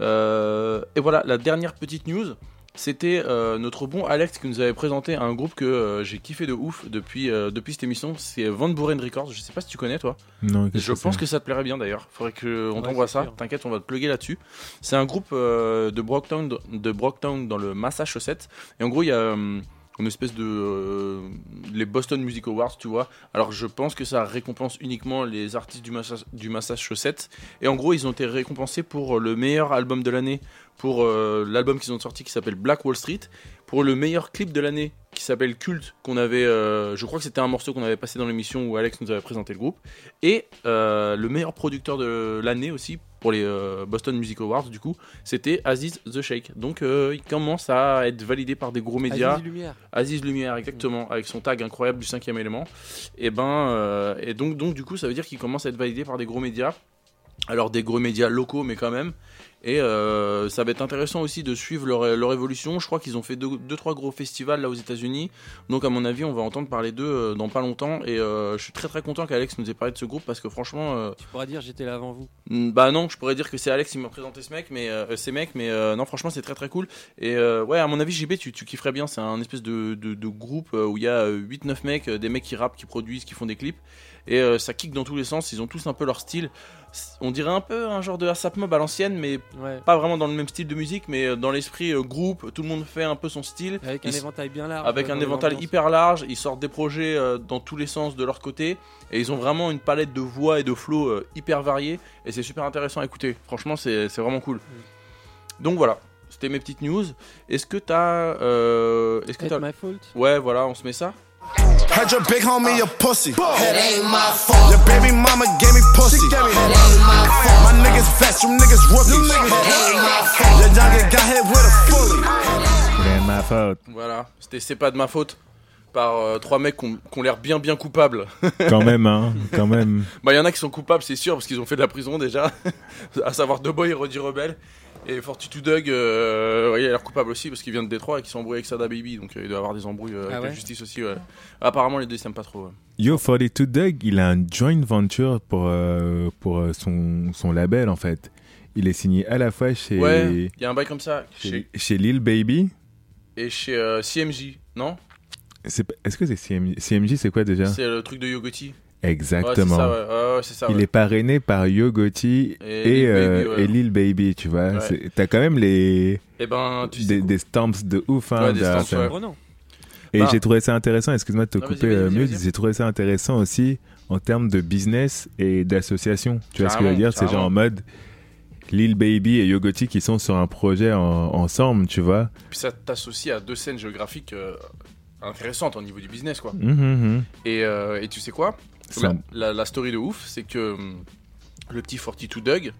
Euh, et voilà, la dernière petite news, c'était euh, notre bon Alex qui nous avait présenté un groupe que euh, j'ai kiffé de ouf depuis, euh, depuis cette émission. C'est Van Buren Records. Je sais pas si tu connais, toi. Non, Je pense que ça te plairait bien d'ailleurs. Faudrait qu'on Ouais, t'envoie ça. T'inquiète, on va te plugger là-dessus. C'est un groupe euh, de Brocktown, de Brocktown dans le Massachusetts. Et en gros, il y a euh, une espèce de euh, les Boston Music Awards, tu vois. Alors je pense que ça récompense uniquement les artistes du, du Massachusetts. Et en gros, ils ont été récompensés pour le meilleur album de l'année, pour euh, l'album qu'ils ont sorti qui s'appelle Black Wall Street, pour le meilleur clip de l'année qui s'appelle Culte, qu'on avait, euh, je crois que c'était un morceau qu'on avait passé dans l'émission où Alex nous avait présenté le groupe, et euh, le meilleur producteur de l'année aussi pour les euh, Boston Music Awards, du coup, c'était Aziz The Shake. Donc il commence à être validé par des gros médias. Aziz Lumière. Aziz Lumière, exactement, avec son tag incroyable du cinquième élément. Et ben, et donc, donc du coup, ça veut dire qu'il commence à être validé par des gros médias. Alors des gros médias locaux, mais quand même. Et euh, ça va être intéressant aussi de suivre leur, leur évolution. Je crois qu'ils ont fait deux, deux, trois gros festivals là aux États-Unis. Donc à mon avis, on va entendre parler d'eux euh, dans pas longtemps. Et euh, je suis très très content qu'Alex nous ait parlé de ce groupe parce que franchement, euh, Tu pourras dire j'étais là avant vous. Mm, Bah non, je pourrais dire que c'est Alex qui m'a présenté ce mec, mais ces mecs, mais non, franchement, c'est très très cool. Et ouais, à mon avis, JB, tu, tu kifferais bien. C'est un espèce de, de, de groupe où il y a 8-9 mecs, des mecs qui rappent, qui produisent, qui font des clips. Et euh, ça kick dans tous les sens. Ils ont tous un peu leur style. On dirait un peu un genre de ASAP Mob à l'ancienne, mais Ouais. pas vraiment dans le même style de musique, mais euh, dans l'esprit euh, groupe. Tout le monde fait un peu son style. Avec un éventail bien large. Avec un éventail hyper large, ils sortent des projets euh, dans tous les sens de leur côté et ils ont vraiment une palette de voix et de flow hyper variée et c'est super intéressant à écouter. Franchement, c'est vraiment cool. Mm. Donc voilà, c'était mes petites news. Est-ce que t'as. Euh, Est-ce que t'as. Ouais, voilà, on se met ça. Heard your big homie a pussy. It ain't my fault. Your baby mama gave me pussy. It ain't my fault. My niggas vets, you niggas rookies. It ain't my fault. Your youngin got hit with a fully. C'est ma faute. Voilà, c'était C'est pas de ma faute. Par euh, trois mecs qui ont, qui ont l'air bien bien coupables. Quand même, hein. Quand même. Bah, il y en a qui sont coupables, c'est sûr, parce qu'ils ont fait de la prison déjà. à savoir Boy et Roddy Rebel. Et Fortitude Doug, euh, ouais, il a l'air coupable aussi, parce qu'il vient de Détroit et qu'il s'est embrouillé avec Sada Baby. Donc euh, il doit avoir des embrouilles euh, Ah avec la justice aussi. Ouais. Apparemment, les deux s'aiment pas trop. ouais. Yo, 42 Doug, il a un joint venture pour, euh, pour euh, son, son label, en fait. Il est signé à la fois chez, Ouais, il y a un bail comme ça. Chez, Lil Baby. et chez euh, CMJ, non? Est-ce que c'est CMJ CMJ, c'est quoi déjà? C'est le truc de Yogoti. Exactement. Ouais, c'est ça, ouais. Ouais, ouais, c'est ça, Il ouais. est parrainé par Yo Gotti Et et, Lil euh, et Lil Baby, tu vois. Ouais. C'est- T'as quand même les, Et ben, tu sais. des, quoi. des stamps de ouf. Hein, Ouais, des derrière stamps, ça. ouais. Prenant. Et Bah. j'ai trouvé ça intéressant, excuse-moi de te Non, couper, vas-y, euh, vas-y, Muse, vas-y. j'ai trouvé ça intéressant aussi en termes de business et d'association. Tu vois ce que je veux dire? C'est genre en mode Lil Baby et Yo Gotti qui sont sur un projet en- ensemble, tu vois. Puis ça t'associe à deux scènes géographiques euh, intéressantes au niveau du business, quoi. Mhm, mhm. Et, euh, et tu sais quoi? La, un- la- la story de ouf, c'est que hum, le petit 42 Doug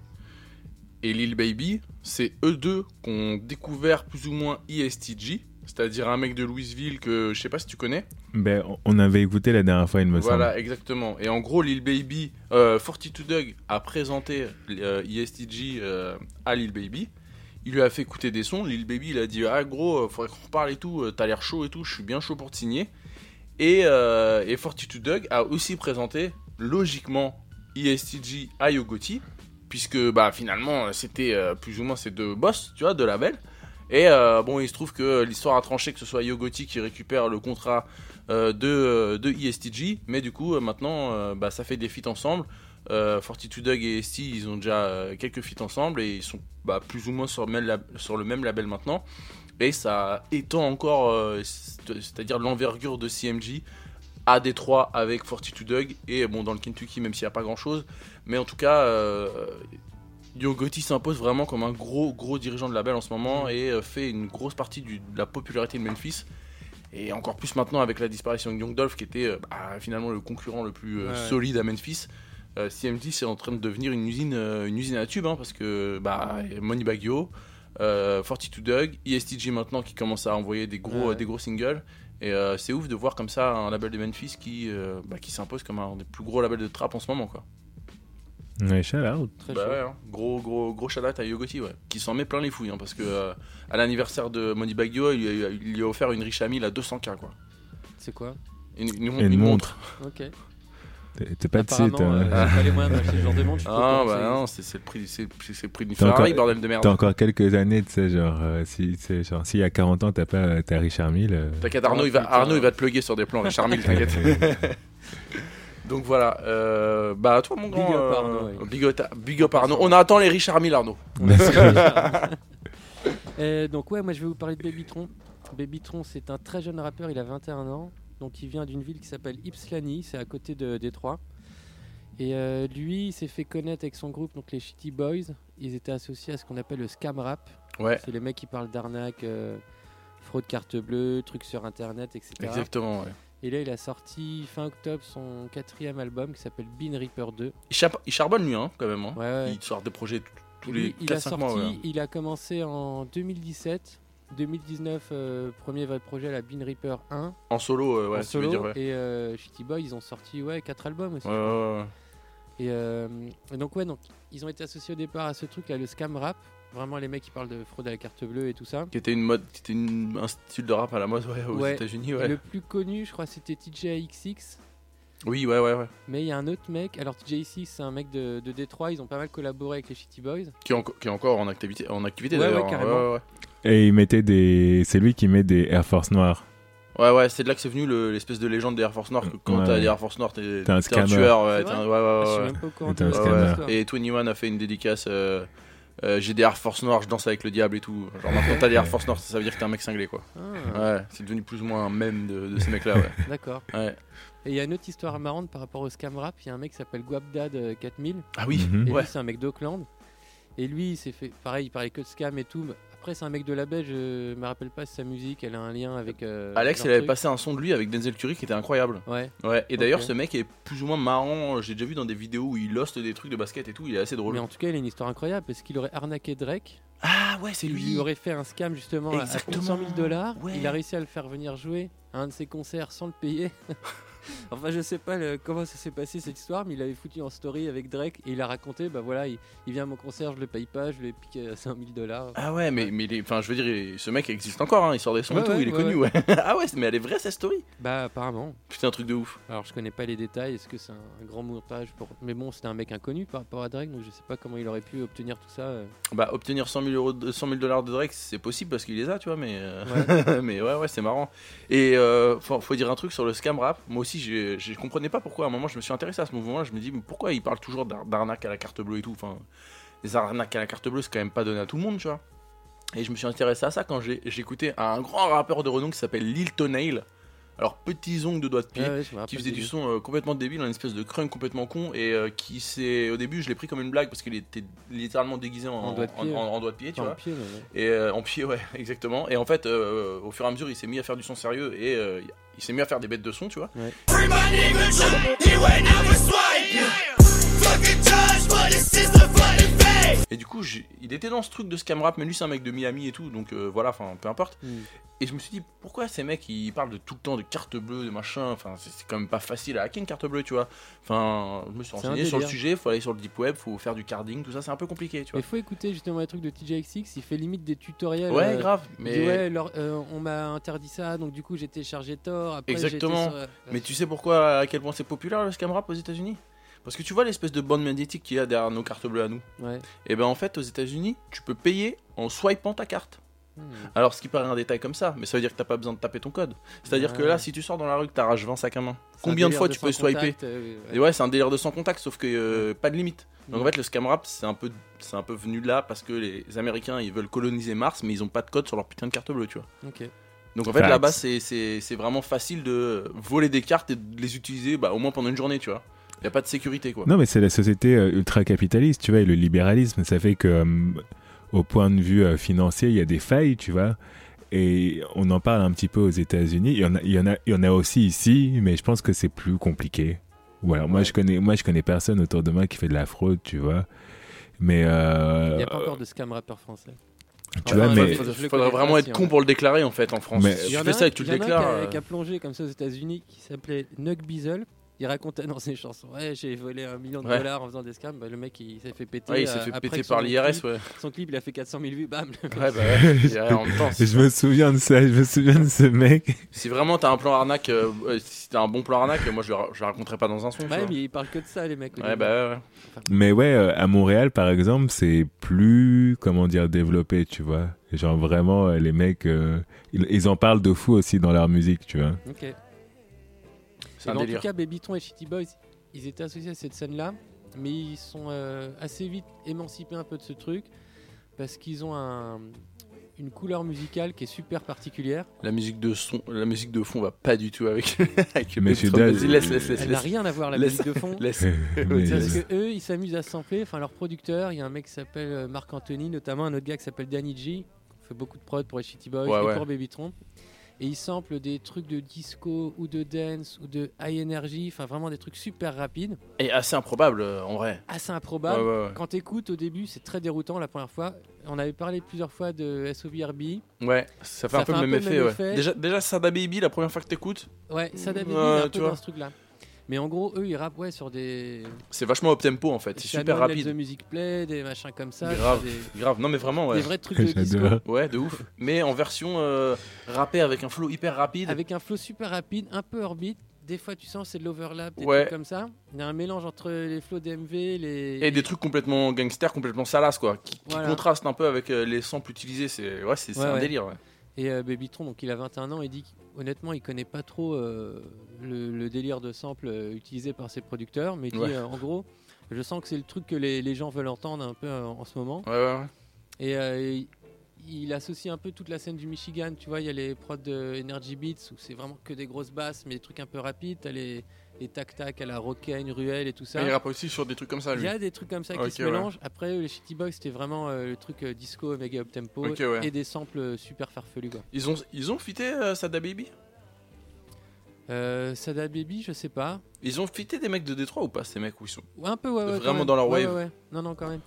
et Lil Baby, c'est eux deux qui ont découvert plus ou moins E ESTG, c'est-à-dire un mec de Louisville que je sais pas si tu connais. Ben, on avait écouté la dernière fois, il me Voilà, exactement. Et en gros, Lil Baby, euh, 42 Doug a présenté euh, ESTG euh, à Lil Baby. Il lui a fait écouter des sons. Lil Baby, il a dit Ah, gros, euh, faudrait qu'on reparle et tout. euh, T'as l'air chaud et tout. Je suis bien chaud pour te signer. Et, euh, et 42 Doug a aussi présenté, logiquement, E ESTG à Yogoti. Puisque bah, finalement, c'était euh, plus ou moins ces deux boss, tu vois, de label. Et euh, bon, il se trouve que l'histoire a tranché que ce soit Yogoti qui récupère le contrat euh, de, de ESTG, mais du coup maintenant bah, ça fait des feats ensemble. Euh, 42 Doug et ST ils ont déjà quelques feats ensemble et ils sont bah, plus ou moins sur le même label maintenant. Et ça étend encore, euh, c'est- c'est-à-dire l'envergure de CMG à Détroit avec 42 Doug et bon dans le Kentucky même s'il n'y a pas grand chose. Mais en tout cas, euh, Yo Gotti s'impose vraiment comme un gros gros dirigeant de label en ce moment et euh, fait une grosse partie du- de la popularité de Memphis. Et encore plus maintenant avec la disparition de Young Dolph qui était euh, bah, finalement le concurrent le plus euh, Ouais. solide à Memphis. Euh, CMG c'est en train de devenir une usine, euh, une usine à tube hein, parce que bah, Money Bagio, euh, 42 Doug, ESTG maintenant qui commence à envoyer des gros, Ouais. des gros singles. Et euh, c'est ouf de voir comme ça un label de Memphis qui, euh, bah, qui s'impose comme un des plus gros labels de trap en ce moment. Quoi. Ouais, shout out. Très Bah ouais, hein. gros gros gros shout à Yogoti ouais, qui s'en met plein les fouilles hein, parce que euh, à l'anniversaire de Money Bagio, il, lui a- il lui a offert une riche amie à 200k quoi. C'est quoi? Une, une- Et une une montre. Ok. T'es pas de site. hein. euh, j'ai pas les moyens d'acheter ce genre de suis Ah bah non, c'est le prix c'est c'est le prix d'une Ferrari encore- bordel de merde. T'as encore quelques années, tu sais, genre, euh, si, genre, s'il y a 40 ans, t'as pas Richard Mille. euh, T'inquiète Arnaud, Oh, il va putain. Arnaud il va te plugger sur des plans Richard Mille, t'inquiète. Donc voilà, euh, bah à toi mon Big grand. up, euh, Arnaud, ouais. Big up, big up Arnaud. On attend les Richard Mille Arnaud. Euh, donc ouais, moi je vais vous parler de Babytron. Babytron, c'est un très jeune rappeur, il a 21 ans. Donc il vient d'une ville qui s'appelle Ypsilanti, c'est à côté de Détroit. Et euh, lui, il s'est fait connaître avec son groupe, donc les Shitty Boys. Ils étaient associés à ce qu'on appelle le scam rap. Ouais. C'est les mecs qui parlent d'arnaque, euh, fraude carte bleue, trucs sur internet, etc. Exactement, ouais. Et là, il a sorti fin octobre son quatrième album qui s'appelle Bean Reaper 2. Il, charbonne lui, hein, quand même. hein. Ouais, ouais. Il sort des projets tous les il a 4-5 sorti, mois. ouais. il a commencé en 2017. 2019, euh, premier vrai projet, la Bean Reaper 1 En solo, euh, ouais, en tu veux dire, ouais. Et euh, Shitty Boy, ils ont sorti ouais, 4 albums aussi. Ouais, ouais, ouais. Et, euh, et donc, ouais, donc, ils ont été associés au départ à ce truc là, le scam rap. Vraiment, les mecs qui parlent de fraude à la carte bleue et tout ça. Qui était une mode, qui était une- un style de rap à la mode ouais, aux. États-Unis, Et ouais. Le plus connu, je crois, c'était TJXX. Oui, ouais, ouais, ouais. Mais il y a un autre mec. Alors, TJXX, c'est un mec de, de Détroit. Ils ont pas mal collaboré avec les Shitty Boys. Qui est, enco- qui est encore en activité, en activité Ouais, d'ailleurs. ouais, hein. carrément. ouais, ouais. Et il mettait des. C'est lui qui met des Air Force noirs. Ouais, ouais, c'est de là que c'est venu le- l'espèce de légende des Air Force Noirs. Quand Ouais, t'as ouais. des Air Force Noirs, t'es un t'es un tueur. Ouais, t'es un- ouais, ouais, Ah, je ouais, suis ouais. même pas au courant T'es un de-. Et 21 a fait une dédicace. euh, euh, J'ai des Air Force Noirs, je danse avec le diable et tout. Genre maintenant t'as des Air Force Noirs, ça veut dire que t'es un mec cinglé quoi. Ah, Ouais, c'est devenu plus ou moins un mème de, de ces mecs là, ouais. D'accord. ouais. Et il y a une autre histoire marrante par rapport au scam rap. Il y a un mec qui s'appelle Guapdad euh, 4000. Ah oui, Mhm. Et Ouais. lui, c'est un mec d'Auckland. Et lui, il s'est fait. Pareil, il parlait que de scam et tout. Après, c'est un mec de la baie. Je me rappelle pas si sa musique, elle a un lien avec. euh, Alex, il avait passé un son de lui avec Denzel Curry qui était incroyable. Ouais. Ouais, et d'ailleurs, ce mec est plus ou moins marrant. J'ai déjà vu dans des vidéos où il hoste des trucs de basket et tout, il est assez drôle. Mais en tout cas, il a une histoire incroyable parce qu'il aurait arnaqué Drake. Ah ouais, c'est Il lui. lui aurait fait un scam justement à- à Exactement. 100 000 dollars. Ouais. Il a réussi à le faire venir jouer à un de ses concerts sans le payer. enfin, je sais pas le- comment ça s'est passé cette histoire, mais il avait foutu en story avec Drake et il a raconté bah voilà, il, il vient à mon concert, je le paye pas, je lui ai piqué à 5 000 dollars. Ah ouais, mais, mais enfin, je veux dire, ce mec existe encore, hein, il sort des sons Ouais, et tout, ouais, il est ouais, connu, ouais. ah ouais, mais elle est vraie cette story? Bah, apparemment. Putain, un truc de ouf. Alors, je connais pas les détails, est-ce que c'est un, un grand montage pour. Mais bon, c'était un mec inconnu par rapport à Drake, donc je sais pas comment il aurait pu obtenir tout ça. euh. Bah, obtenir 100 000 euros, de- 100 000 dollars de Drake, c'est possible parce qu'il les a, tu vois, mais. euh, mais ouais, ouais, c'est marrant. Et euh, faut, faut dire un truc sur le scam rap. Moi aussi, je comprenais pas pourquoi. À un moment, je me suis intéressé à ce mouvement-là. Je me dis, pourquoi il parle toujours d'ar- d'arnaque à la carte bleue et tout? Enfin, les arnaques à la carte bleue, c'est quand même pas donné à tout le monde, tu vois. Et je me suis intéressé à ça quand j'ai j'ai écouté un grand rappeur de renom qui s'appelle Lil Tonail. Alors, petits ongles de doigts de pied. Ouais, qui faisait du son euh, complètement débile, un espèce de crunk complètement con, et euh, qui s'est. Au début, je l'ai pris comme une blague parce qu'il était littéralement déguisé en, En doigt de pied, en- en doigt de pied, tu vois. en pied, mais ouais. Et euh, en pied, ouais, exactement. Et en fait, euh, au fur et à mesure, il s'est mis à faire du son sérieux et euh, il s'est mis à faire des bêtes de son, tu vois. Et du coup, il était dans ce truc de scam rap, mais lui, c'est un mec de Miami et tout, donc euh, voilà, enfin, peu importe. Hmm. Et je me suis dit, pourquoi ces mecs, ils parlent de tout le temps de carte bleue, de machin, enfin, c'est quand même pas facile à hacker une carte bleue, tu vois. Enfin, je me suis renseigné sur le sujet, faut aller sur le deep web, faut faire du carding, tout ça, c'est un peu compliqué, tu vois. Mais faut écouter justement les trucs de TJXX, il fait limite des tutoriels. Ouais, euh, grave, il dit, mais. ouais, leur- euh, on m'a interdit ça, donc du coup j'ai téléchargé Tor. Après, Exactement. sur, Mais tu sais pourquoi, à quel point c'est populaire le scam rap aux États-Unis? Parce que tu vois l'espèce de bande médiatique qu'il y a derrière nos cartes bleues à nous. Ouais. Et ben en fait, aux États-Unis, tu peux payer en swipant ta carte. Hmm. Alors, ce qui paraît un détail comme ça, mais ça veut dire que t'as pas besoin de taper ton code. C'est-à-dire que là, si tu sors dans la rue, que t'arraches 20 sacs à main, combien de fois tu peux swiper contact, euh, Et ouais, c'est un délire de sans contact, sauf que euh, pas de limite. Donc en fait, le scam rap, c'est un peu, c'est un peu venu de là parce que les Américains, ils veulent coloniser Mars, mais ils ont pas de code sur leur putain de carte bleue, tu vois. Ok. Donc en fait, Facts. là-bas, c'est, c'est, c'est vraiment facile de voler des cartes et de les utiliser, bah, au moins pendant une journée, tu vois. Y a pas de sécurité, quoi. Non, mais c'est la société euh, ultra-capitaliste, tu vois, et le libéralisme, ça fait que, euh, au point de vue euh, financier, il y a des failles, tu vois. Et on en parle un petit peu aux États-Unis. Il y en a, il y en a, il y en a aussi ici, mais je pense que c'est plus compliqué. Voilà, moi Ouais. je connais, moi je connais personne autour de moi qui fait de la fraude, tu vois. Mais euh, Il n'y a pas encore de scam rappeur français. tu Enfin, vois, mais faudrait, faudrait vraiment être con pour le déclarer en fait en France. Mais- si Il y tu en fais a ça un- et que tu il le y en a un déclares. qui a, euh, qui a plongé comme ça aux États-Unis qui s'appelait Nug Beazle. Il racontait dans ses chansons Ouais, j'ai volé un million de Ouais. dollars en faisant des scams. Bah, le mec il s'est fait péter. Ouais, il s'est euh, fait péter par son l'IRS, clip- ouais. Son clip il a fait 400 000 vues, bam. Ouais, bah ouais. En temps, je me souviens de ça, je me souviens de ce mec. si vraiment t'as un plan arnaque, euh, euh, si t'as un bon plan arnaque, moi je le, je le raconterai pas dans un son. Ouais, mais il parle que de ça, les mecs. Ouais, bah ouais. Mais ouais, euh, à Montréal, par exemple, c'est plus, comment dire, développé, tu vois. Genre vraiment, les mecs, euh, ils, ils en parlent de fou aussi dans leur musique, tu vois. Ok. Et C'est un en délire. tout cas, Babytron et Shitty Boys, ils étaient associés à cette scène-là, mais ils sont euh, assez vite émancipés un peu de ce truc parce qu'ils ont un- une couleur musicale qui est super particulière. La musique de son, la musique de fond va pas du tout avec. avec le Vas-y, laisse, laisse, laisse, Elle n'a rien à voir la laisse- musique de fond. laisse. Mais- Parce que eux, ils s'amusent à sampler. Enfin, leur producteur, il y a un mec qui s'appelle euh, Marc Anthony, notamment un autre gars qui s'appelle Danny G. fait beaucoup de prod pour les Shitty Boys Ouais, et ouais. pour Babytron. Et il sample des trucs de disco ou de dance ou de high energy, enfin vraiment des trucs super rapides, Et assez improbable euh, en vrai. assez Ouais, improbables. ouais, ouais. Quand t'écoutes au début, c'est très déroutant la première fois. On avait parlé plusieurs fois de SOBRB. Ouais, ça fait Ça un peu le même effet. ouais. effet. Déjà, déjà, Sada Baby, la première fois que t'écoutes, Ouais, Baby, Ouais, il est un tu peu vois. dans ce truc-là. Mais en gros, eux, ils rappent ouais, sur des. c'est vachement up tempo en fait. C'est super rapide. The Music Play, des machins comme ça. Grave. Des, Grave. Non, mais vraiment, ouais. des vrais trucs de disco. Ouais, de ouf. Mais en version euh, rappée avec un flow hyper rapide. Avec un flow super rapide, un peu orbite. Des fois, tu sens c'est de l'overlap, des Ouais. trucs comme ça. Il y a un mélange entre les flows DMV, les. Et des trucs complètement gangster, complètement salaces quoi, qui, qui Voilà. contrastent un peu avec euh, les samples utilisés. C'est ouais, c'est Ouais, un ouais. délire. Ouais. Et euh, Babytron, donc il a 21 ans, il dit honnêtement, il connaît pas trop euh, le, le délire de sample euh, utilisé par ses producteurs, mais il dit Ouais. euh, en gros, je sens que c'est le truc que les, les gens veulent entendre un peu euh, en ce moment. Ouais, ouais, ouais. Et il, il associe un peu toute la scène du Michigan, tu vois, il y a les prods de Energy Beats où c'est vraiment que des grosses basses, mais des trucs un peu rapides, t'as les, les tac-tac à la Rockane, Ruelle et tout ça. Et il rappe aussi sur des trucs comme ça Il lui. y a des trucs comme ça qui se ouais. mélangent. Après, les Shitty Boys, c'était vraiment euh, le truc euh, disco, méga up tempo ouais. et des samples euh, super farfelus. Quoi. Ils ont ils ont fité euh, Sada Baby? Sada Baby, je sais pas. Ils ont fité des mecs de Détroit ou pas ces mecs où ils sont Ouais, un peu, ouais. ouais, Vraiment dans leur wave. Non, non, quand même.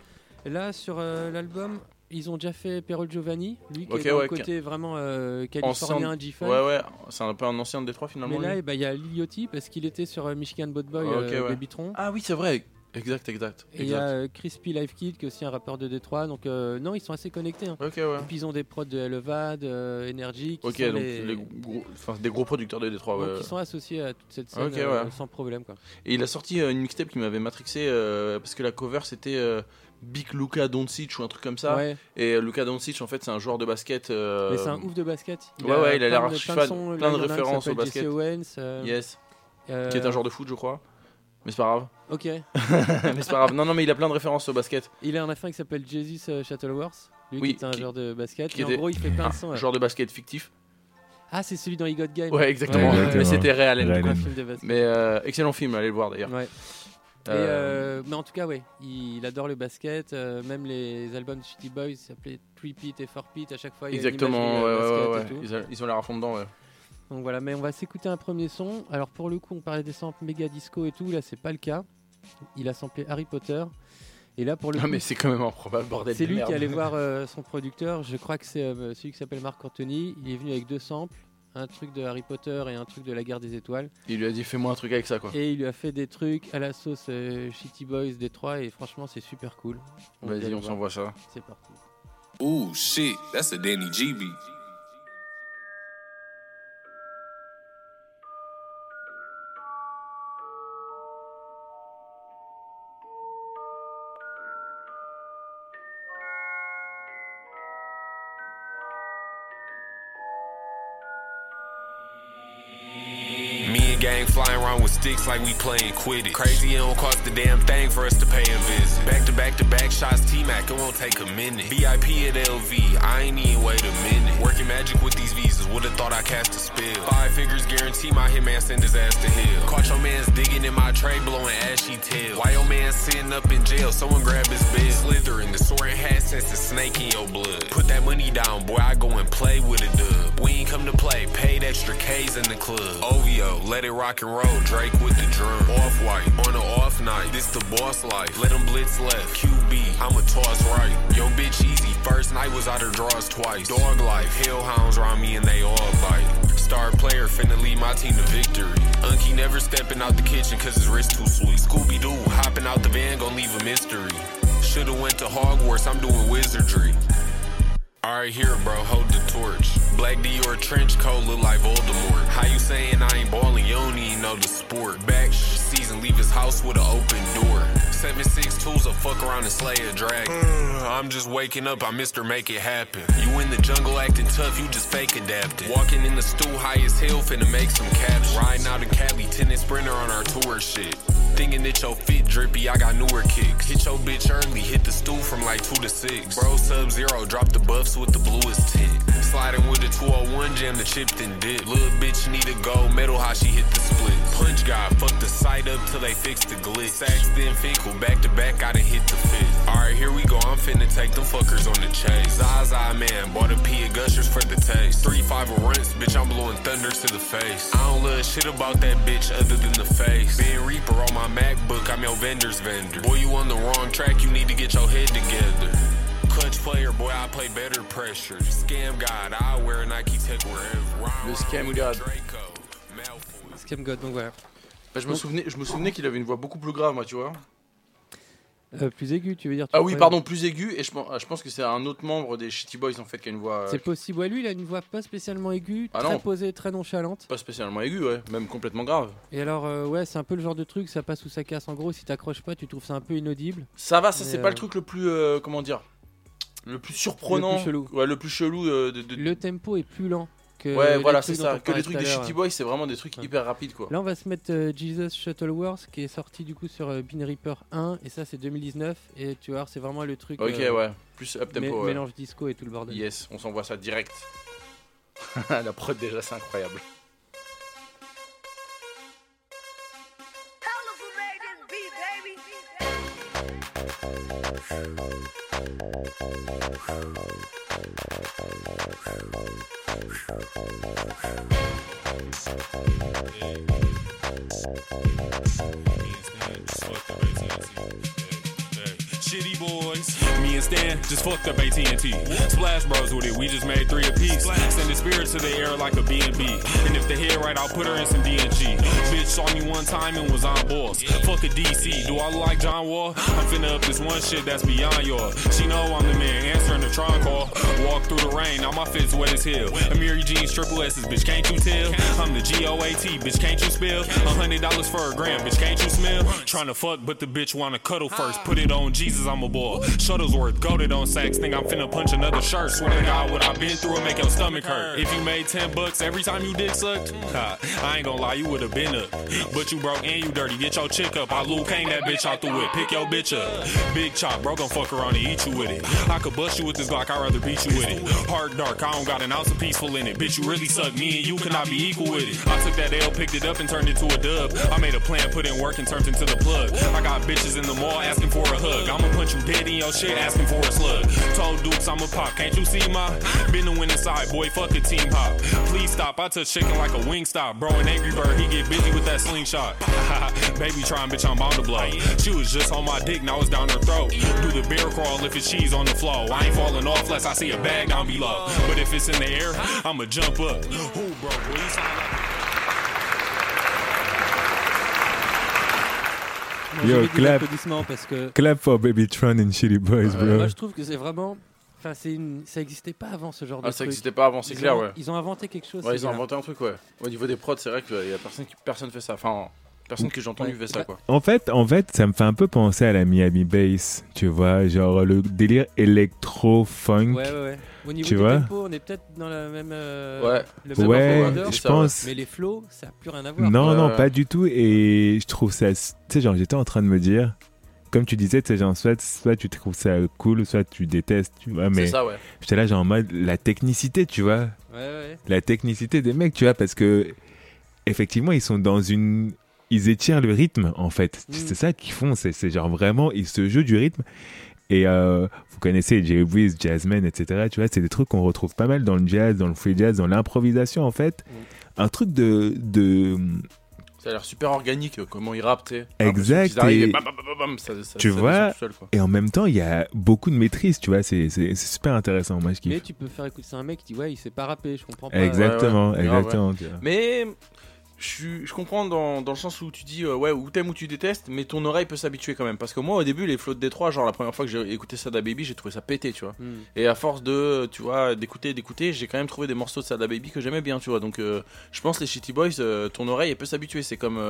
Là, sur l'album, ils ont déjà fait Perol Giovanni, lui qui Ok, est dans ouais, le côté vraiment euh, californien, G-Funk. Ouais ouais, c'est un peu un ancien de Détroit finalement. Mais là, eh ben, il y a Liliotti parce qu'il était sur euh, Michigan Boat Boy, Ok, euh, ouais. Babytron. Ah oui, c'est vrai. Exact, exact. Et il y a euh, Crispy Life Kid qui est aussi un rappeur de Détroit. Donc, euh, non, ils sont assez connectés. hein. Ouais. Et puis, ils ont des prods de Elevad, euh, Energy, qui Ok, sont donc les- les gros, enfin, des gros producteurs de Détroit. donc, ouais. ils sont associés à toute cette scène euh, ouais. sans problème. Quoi. Et il a sorti euh, une mixtape qui m'avait matrixé euh, parce que la cover c'était euh, Big Luka Doncic ou un truc comme ça. Ouais, Et euh, Luka Doncic en fait c'est un joueur de basket. euh, mais c'est un ouf de basket. ouais, ouais, il a plein l'air de- archi plein de fan, plein de il y en a un qui références au basket. Jesse Owens. euh, Yes, euh, qui est un joueur de foot je crois. Mais c'est pas grave. Ok. mais c'est pas grave. Non non mais il a plein de références au basket. Il a un affaire qui s'appelle Jesus euh, Shuttleworth. Lui Oui, qui est un qui- joueur de basket. qui Et en était gros, il fait plein Un de sons. ouais. joueur de basket fictif. Ah, c'est celui dans He Got Game. Ouais exactement. Ouais, ouais, mais c'était réel. Un de. Mais euh, excellent film, allez le voir d'ailleurs. Ouais. Euh, euh, mais en tout cas, ouais, il adore le basket. euh, même les albums de Shitty Boys s'appelaient 3 Pit et 4 Pit. À chaque fois, il y a une Exactement, ouais, ouais. Ils, ont l'air à fond dedans, ouais. Donc voilà, mais on va s'écouter un premier son. Alors pour le coup, on parlait des samples méga disco et tout. Là, c'est pas le cas. Il a samplé Harry Potter. Et là, pour le Non coup, mais c'est quand même improbable, bordel. c'est lui merde. qui allait voir euh, son producteur. Je crois que c'est euh, celui qui s'appelle Marc Anthony. Il est venu avec deux samples. Un truc de Harry Potter et un truc de la guerre des étoiles. Il lui a dit fais-moi un truc avec ça quoi. Et il lui a fait des trucs à la sauce euh, Shitty Boys Détroit. Et franchement, c'est super cool. Vas-y, on voir. s'envoie ça. C'est parti. Ooh, shit, that's a Danny G beat. Flying around with sticks like we playing Quidditch. Crazy, it don't cost a damn thing for us to pay a visit. Back to back to back shots, T Mac, it won't take a minute. VIP at LV, I ain't even wait a minute. Working magic with these visas, would've thought I cast a spill. Five figures guarantee my hitman send his ass to hell. Caught your man's digging in my tray, blowing ashy tail. Why your man sitting up in jail? Someone grab his bed. Slithering, the sorting hat sense the snake in your blood. Put that money down, boy, I go and play with a dub. We ain't come to play, paid extra K's in the club. OVO, let it rock and roll, Drake with the drum. Off white, on an off night, this the boss life. Let him blitz left, QB, I'ma toss right. Yo, bitch, easy, first night was out her draws twice. Dog life, hellhounds around me and they all bite. Star player finna lead my team to victory. Unky never stepping out the kitchen cause his wrist too sweet. Scooby Doo hopping out the van gon' leave a mystery. Shoulda went to Hogwarts, I'm doing wizardry. Alright, here, bro, hold the torch. Black Dior trench coat look like Voldemort. How you saying I ain't ballin'? You don't even know the sport. Back season, leave his house with an open door. Seven six tools will fuck around and slay a dragon. Mm, I'm just waking up, I'm Mr. Make It Happen. You in the jungle acting tough, you just fake adapting. Walking in the stool high as hell, finna make some caps. Riding out in Cali, tennis sprinter on our tour shit. Thinking that your fit drippy, I got newer kicks. Hit your bitch early, hit the stool from like 2 to 6. Bro, sub zero, drop the buffs with the bluest tint. Sliding with the 201, jam the chipped then dip. Little bitch need to go, metal how she hit the split. Punch guy, fuck the site up till they fix the glitch. Saxton Finkel, back to back, done hit the fit. Alright, here we go, I'm finna take them fuckers on the chase. Zaza man, bought a P of gushers for the taste. Three five of rents, bitch, I'm blowing thunder to the face. I don't love shit about that bitch other than the face. Ben Reaper on my MacBook, I'm your vendor's vendor. Boy, you on the wrong track, you need to get your head together. Clutch player, boy, I play better pressure. Scam God, I wear Nike Tech wherever. Le Scam God. Draco. Scam God, donc voilà. Bah, je me souvenais, je me souvenais qu'il avait une voix beaucoup plus grave, moi, tu vois. Euh, plus aigu, tu veux dire tu Ah oui, pardon, plus aigu. Et je, pense- je pense que c'est un autre membre des Shitty Boys en fait qui a une voix euh, C'est possible. Ouais, lui, il a une voix pas spécialement aiguë, Ah très non. posée, très nonchalante. pas spécialement aiguë, ouais, même complètement grave. Et alors, euh, ouais, c'est un peu le genre de truc, ça passe ou ça casse. En gros, si t'accroches pas, tu trouves ça un peu inaudible. Ça va, ça c'est pas le truc le plus, comment dire, le plus surprenant, Le plus chelou. ouais, le plus chelou de. de- Le tempo est plus lent que. ouais, voilà, c'est ça. Que les trucs des. Shitty Boys, c'est vraiment des trucs Ouais. hyper rapides quoi. Là, on va se mettre euh, Jesus Shuttleworth qui est sorti du coup sur euh, Bean Reaper 1 et ça c'est 2019 et tu vois, c'est vraiment le truc. Ok, euh, ouais, plus up tempo. ouais. Mélange disco et tout le bordel. Yes, on s'envoie ça direct. La prod déjà, c'est incroyable. Yeah. Shitty boys. Me and Stan just fucked up AT&T. Splash Bros with it, we just made three apiece. Send the spirits to the air like a B&B. And if the head right, I'll put her in some D&G. Bitch saw me one time and was on boss. Fuck a DC, do I look like John Wall? I'm finna up this one shit that's beyond yours. She know I'm the man, answering the Tron call. Walk through the rain, now my fit's wet as hell. Amir Jeans, triple S's, bitch, can't you tell? I'm the G-O-A-T, bitch, can't you spell? A hundred dollars for a gram, bitch, can't you smell? Tryna fuck, but the bitch wanna cuddle first. Put it on Jesus, I'm a boy. Shuttlesworth, goaded on sacks, think I'm finna punch another shirt. Swear to God, what I've been through will make your stomach hurt. If you made 10 bucks every time you dick sucked, I ain't gonna lie, you would've been up. But you broke and you dirty, get your chick up. I Luke Kane that bitch out the whip, pick your bitch up. Big chop, bro, gon' fuck around and eat you with it. I could bust you with this Glock, I'd rather beat you with it. Hard dark, I don't got an ounce of peaceful in it. Bitch, you really suck, me and you cannot be equal with it. I took that L, picked it up and turned it to a dub. I made a plan, put in work and turned into the plug. I got bitches in the mall asking for a hug. I'ma punch you dead in your shit, asking for a slug. Told Dukes I'm a pop, can't you see my? Been the winning side, boy, fuck a team hop. Please stop, I touch chicken like a wing stop. Bro, an angry bird, he get busy with that slingshot. Baby trying, bitch, I'm bound to blow. She was just on my dick, now it's down her throat. Do the bear crawl if it's cheese on the floor. I ain't falling off unless I see a bag down below. But if it's in the air, I'ma jump up. Who, bro, boy, you sound like Moi, Yo, clap. parce que Clap for Babytron and Shitty Boys, bro. moi je trouve que c'est vraiment. Enfin, c'est une... ça existait pas avant ce genre de Ah, ça truc. existait pas avant, c'est clair, ont- ouais. Ils ont inventé quelque chose. Ouais, ils ont inventé un truc, ouais. Au niveau des prods, c'est vrai qu'il y a personne qui personne fait ça. Enfin, personne que j'ai entendu fait ça, quoi. En fait, en fait, ça me fait un peu penser à la Miami Bass, tu vois, genre le délire électro-funk. Ouais, ouais, ouais. Au niveau Tu du vois tempo, on est peut-être dans la même. euh, Ouais. le même Ouais, je ça, pense. Mais les flows, ça n'a plus rien à voir. Non, non, pas du tout. Et je trouve ça. Tu sais, genre, j'étais en train de me dire, comme tu disais, tu sais, genre, soit, soit tu trouves ça cool, soit tu détestes, tu vois. Mais C'est ça, ouais. j'étais là, genre, en mode la technicité, tu vois. Ouais, ouais. La technicité des mecs, tu vois, parce que, effectivement, ils sont dans une. Ils étirent le rythme, en fait. Mm. C'est ça qu'ils font. C'est c'est genre vraiment, ils se jouent du rythme. Et euh, vous connaissez Jay Breeze, Jazzman, etc. Tu vois, c'est des trucs qu'on retrouve pas mal dans le jazz, dans le free jazz, dans l'improvisation, en fait. Mm. Un truc de. de Ça a l'air super organique, comment ils rappent, tu sais. Exact, Ils arrivent et- et bam, bam, bam, bam, ça, ça- Tu ça vois, seul. Et en même temps, il y a beaucoup de maîtrise, tu vois, c'est c'est- c'est super intéressant, moi je Mais kiffe. tu peux faire écouter ça à un mec qui dit Ouais, il sait pas rapper, je comprends pas. Exactement, ouais, ouais, grave, exactement. Mais je, comprends dans, dans le sens où tu dis euh, ouais ou t'aimes ou tu détestes, mais ton oreille peut s'habituer quand même. Parce que moi au début les flots de Détroit, genre la première fois que j'ai écouté Sada Baby, j'ai trouvé ça pété, tu vois. Hmm. Et à force de tu vois d'écouter d'écouter, j'ai quand même trouvé des morceaux de Sada Baby que j'aimais bien, tu vois. Donc euh, je pense les Shitty Boys, euh, ton oreille elle peut s'habituer. C'est comme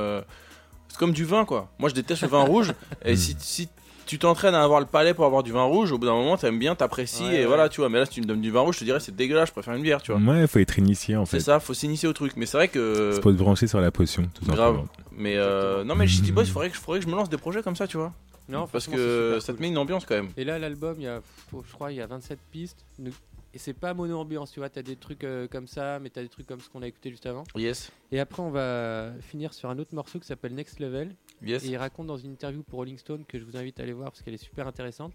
c'est comme du vin quoi. Moi je déteste le vin rouge et si, si tu t'entraînes à avoir le palais pour avoir du vin rouge, au bout d'un moment t'aimes bien, t'apprécies Ouais, et ouais. voilà tu vois. Mais là si tu me donnes du vin rouge, je te dirais c'est dégueulasse, je préfère une bière, tu vois. Ouais, faut être initié en C'est fait. ça, faut s'initier au truc. Mais c'est vrai que Faut se brancher sur la potion, tout Grave. simplement. Mais euh, non mais Shitty Boys, faudrait que, faudrait que je me lance des projets comme ça, tu vois. Non, Parce que c'est ça te cool. met une ambiance quand même. Et là, l'album, il y a, je crois, il y a 27 pistes. Et c'est pas mono ambiance, tu vois. T'as des trucs euh, comme ça, mais t'as des trucs comme ce qu'on a écouté juste avant. Yes. Et après, on va finir sur un autre morceau qui s'appelle Next Level. Yes. Et il raconte dans une interview pour Rolling Stone que je vous invite à aller voir parce qu'elle est super intéressante.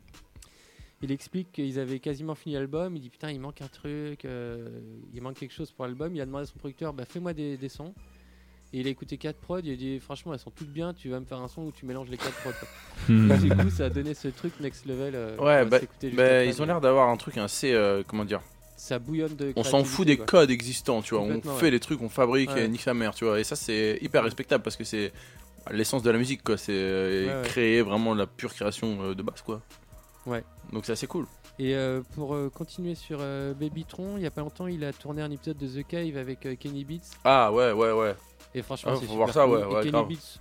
Il explique qu'ils avaient quasiment fini l'album. Il dit putain, il manque un truc, euh, il manque quelque chose pour l'album. Il a demandé à son producteur, bah fais-moi des, des sons. Et il a écouté quatre prods. Il a dit franchement, elles sont toutes bien. Tu vas me faire un son où tu mélanges les quatre prods. quoi. Hmm. du coup, ça a donné ce truc next level. euh, Ouais, bah, bah, après. ils ont l'air d'avoir un truc assez. euh, comment dire Ça bouillonne de. On s'en fout des quoi. codes existants, tu vois. On fait ouais. les trucs, on fabrique Ouais. et nique sa mère, tu vois. Et ça, c'est hyper respectable parce que c'est l'essence de la musique, quoi. C'est euh, Ouais, créer vraiment la pure création euh, de base, quoi. Ouais. Donc c'est assez cool. Et euh, pour euh, continuer sur euh, Babytron, il y a pas longtemps, il a tourné un épisode de The Cave avec Kenny Beats. Ah ouais, ouais, ouais. Et franchement, Ah, c'est faut super voir ça, cool. ouais, Et ouais, Kenny grave. Beats,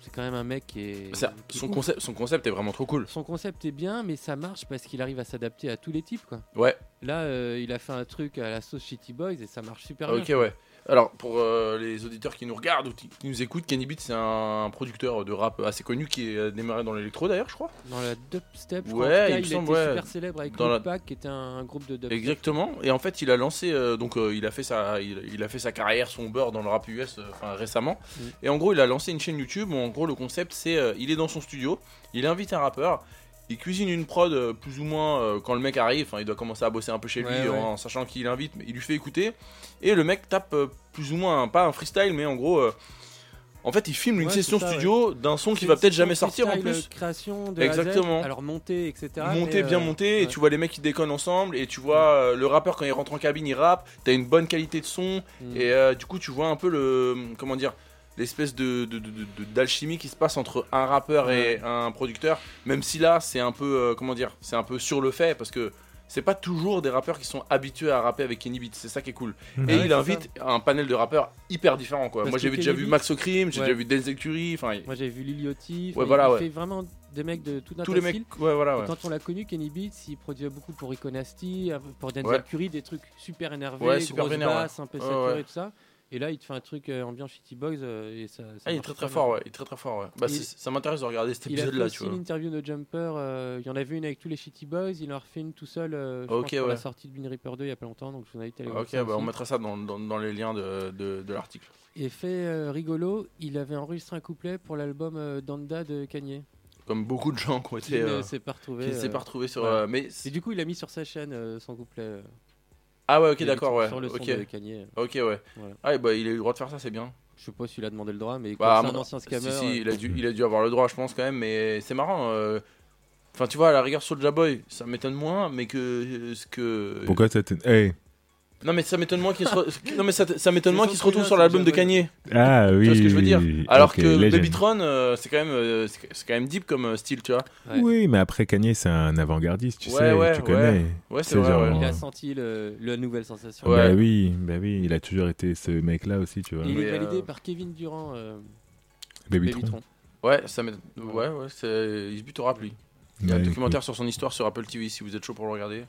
c'est quand même un mec qui est. Ça- qui est son, concept, son concept est vraiment trop cool. Son concept est bien, mais ça marche parce qu'il arrive à s'adapter à tous les types, quoi. Ouais, Là, il a fait un truc à la sauce Shitty Boys et ça marche super ok, bien. ouais. Alors, pour euh, les auditeurs qui nous regardent ou qui nous écoutent, Kenny Beat, c'est un producteur de rap assez connu qui a démarré dans l'électro d'ailleurs, je crois. Dans la dubstep, je Ouais, crois, en tout cas, il il, été ouais. super célèbre avec Dans la- Pack, qui était un groupe de dubstep. Exactement. Et en fait, il a lancé, euh, donc euh, il a fait sa, il, il a fait sa carrière, son beurre dans le rap US, récemment. Mm. Et en gros, il a lancé une chaîne YouTube où en gros le concept c'est, il est dans son studio, il invite un rappeur. Il cuisine une prod euh, plus ou moins euh, quand le mec arrive, enfin il doit commencer à bosser un peu chez lui Ouais, ouais. en sachant qu'il invite, mais il lui fait écouter et le mec tape euh, plus ou moins, pas un freestyle, mais en gros, en fait il filme une Ouais, session ça, studio d'un son qui va peut-être jamais sortir en plus. Création de A à Z, Exactement. alors monté, etc. monté bien euh, monté et tu vois les mecs qui déconnent ensemble et tu vois le rappeur quand il rentre en cabine il rappe t'as une bonne qualité de son Mm. et euh, du coup tu vois un peu le comment dire l'espèce de de- de- de- d'alchimie qui se passe entre un rappeur et un producteur même si là c'est un peu euh, comment dire c'est un peu sur le fait parce que c'est pas toujours des rappeurs qui sont habitués à rapper avec Kenny Beats, c'est ça qui est cool. Et Ouais, il invite un panel de rappeurs hyper différents quoi. Parce Moi j'ai déjà vu Max O'Crim, j'ai Ouais. déjà vu Denzel Curry, enfin Moi j'avais vu Liliotti. Ouais, voilà, il ouais. fait vraiment des mecs de tout un tous tas les de mecs voilà quand on l'a connu, Kenny Beats, il produisait beaucoup pour euh, pour Denzel Ouais. Curry, des trucs super énervés, Ouais, super grosses vénère, ouais. basses, un peu Ouais, saturées ouais. et tout ça. Et là, il te fait un truc euh, ambiance Shitty Boys euh, et ça. ça Ah, il est très très fort ouais, il est très très fort ouais. Bah, Il- ça m'intéresse de regarder cet Il a fait épisode là aussi tu vois. une interview de Jumper. euh, il y en avait une avec tous les Shitty Boys. Il en a refait une tout seul. euh, je Ok, pense, pour ouais. la sortie de Bin Reaper 2 il y a pas longtemps. Donc je vous invite à aller voir Ok, bah on mettra ça dans, dans, dans les liens de, de, de l'article. Et fait rigolo, il avait enregistré un couplet pour l'album Danda de Kanye. Comme beaucoup de gens qui ont Qui été. ne euh, s'est pas retrouvé. qui s'est pas retrouvé sur. euh, mais Et du coup, il a mis sur sa chaîne son couplet. Ah ouais, ok, d'accord, ouais. Sur le son Ok, de Kanye. ok, ouais. Voilà. Ah, et bah il a eu le droit de faire ça, c'est bien. Je sais pas s'il a demandé le droit, mais Bah, comme c'est un ancien si, scammer. si, euh, il a, dû, il a dû avoir le droit, je pense, quand même, mais c'est marrant. euh, Enfin, tu vois, à la rigueur, Soulja Boy, ça m'étonne moins, mais que. euh, ce que... Pourquoi ça te. Hey. Non, mais ça m'étonne moins qu'il se, re- non, mais ça, ça m'étonne moins qu'il se retrouve sur l'album de. Kanye. Ah oui. Tu vois ce que je veux dire Alors que. Babytron, euh, c'est quand même, euh, c'est quand même deep comme euh, style, tu vois. Ouais. Oui, mais après Kanye, c'est un avant-gardiste, tu Ouais, sais, ouais, tu connais. Ouais, c'est vrai, genre-. Il a senti le, la nouvelle sensation. Ouais. Bah oui, bah oui, il a toujours été ce mec-là aussi, tu vois. Il est validé euh, par Kevin Durant. Babytron. Babytron. Ouais, ça. Ouais, ouais, il se bute au rap, lui. Il y a un documentaire sur son histoire sur Apple TV si vous êtes chaud pour le regarder.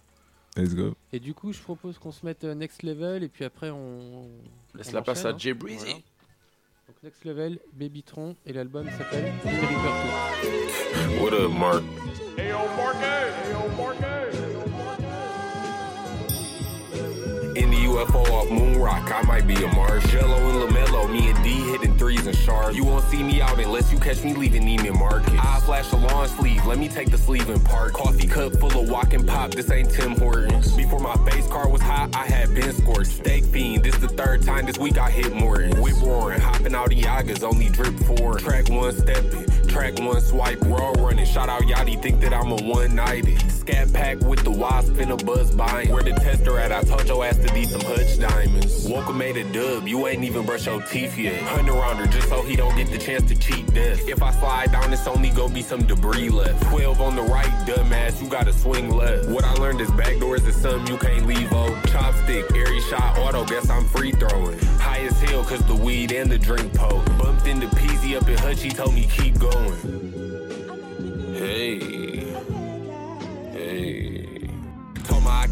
Let's go. Et du coup, je propose qu'on se mette euh, next level et puis après on. Laisse on la place à hein. Jay Breezy. Voilà. Donc next level, Babytron et l'album s'appelle What up, Mark? In the UFO off Moon Rock, I might be a Mars. Jello and LaMelo, me and D hitting threes and shards. You won't see me out unless you catch me leaving Neiman Market. I flash a long sleeve, let me take the sleeve and park. Coffee cup full of walking pop, this ain't Tim Hortons. Before my base car was hot, I had been scorched. Steak fiend, this the third time this week I hit Morton. Whip roaring, hopping out of Yagas, only drip four. Track one stepping, track one swipe, raw running. Shout out Yachty, think that I'm a one nighted. Scat pack with the wasp in a buzz buying. Where the tester at? I told your ass to some Hutch diamonds. Woke made a dub, you ain't even brush your teeth yet. Hunt around her just so he don't get the chance to cheat death. If I slide down, it's only gonna be some debris left. 12 on the right, dumbass, you gotta swing left. What I learned is backdoors is something you can't leave, oh. Chopstick, airy shot, auto, guess I'm free throwing. High as hell, cause the weed and the drink poke. Bumped into Peasy up in Hutch, he told me keep going.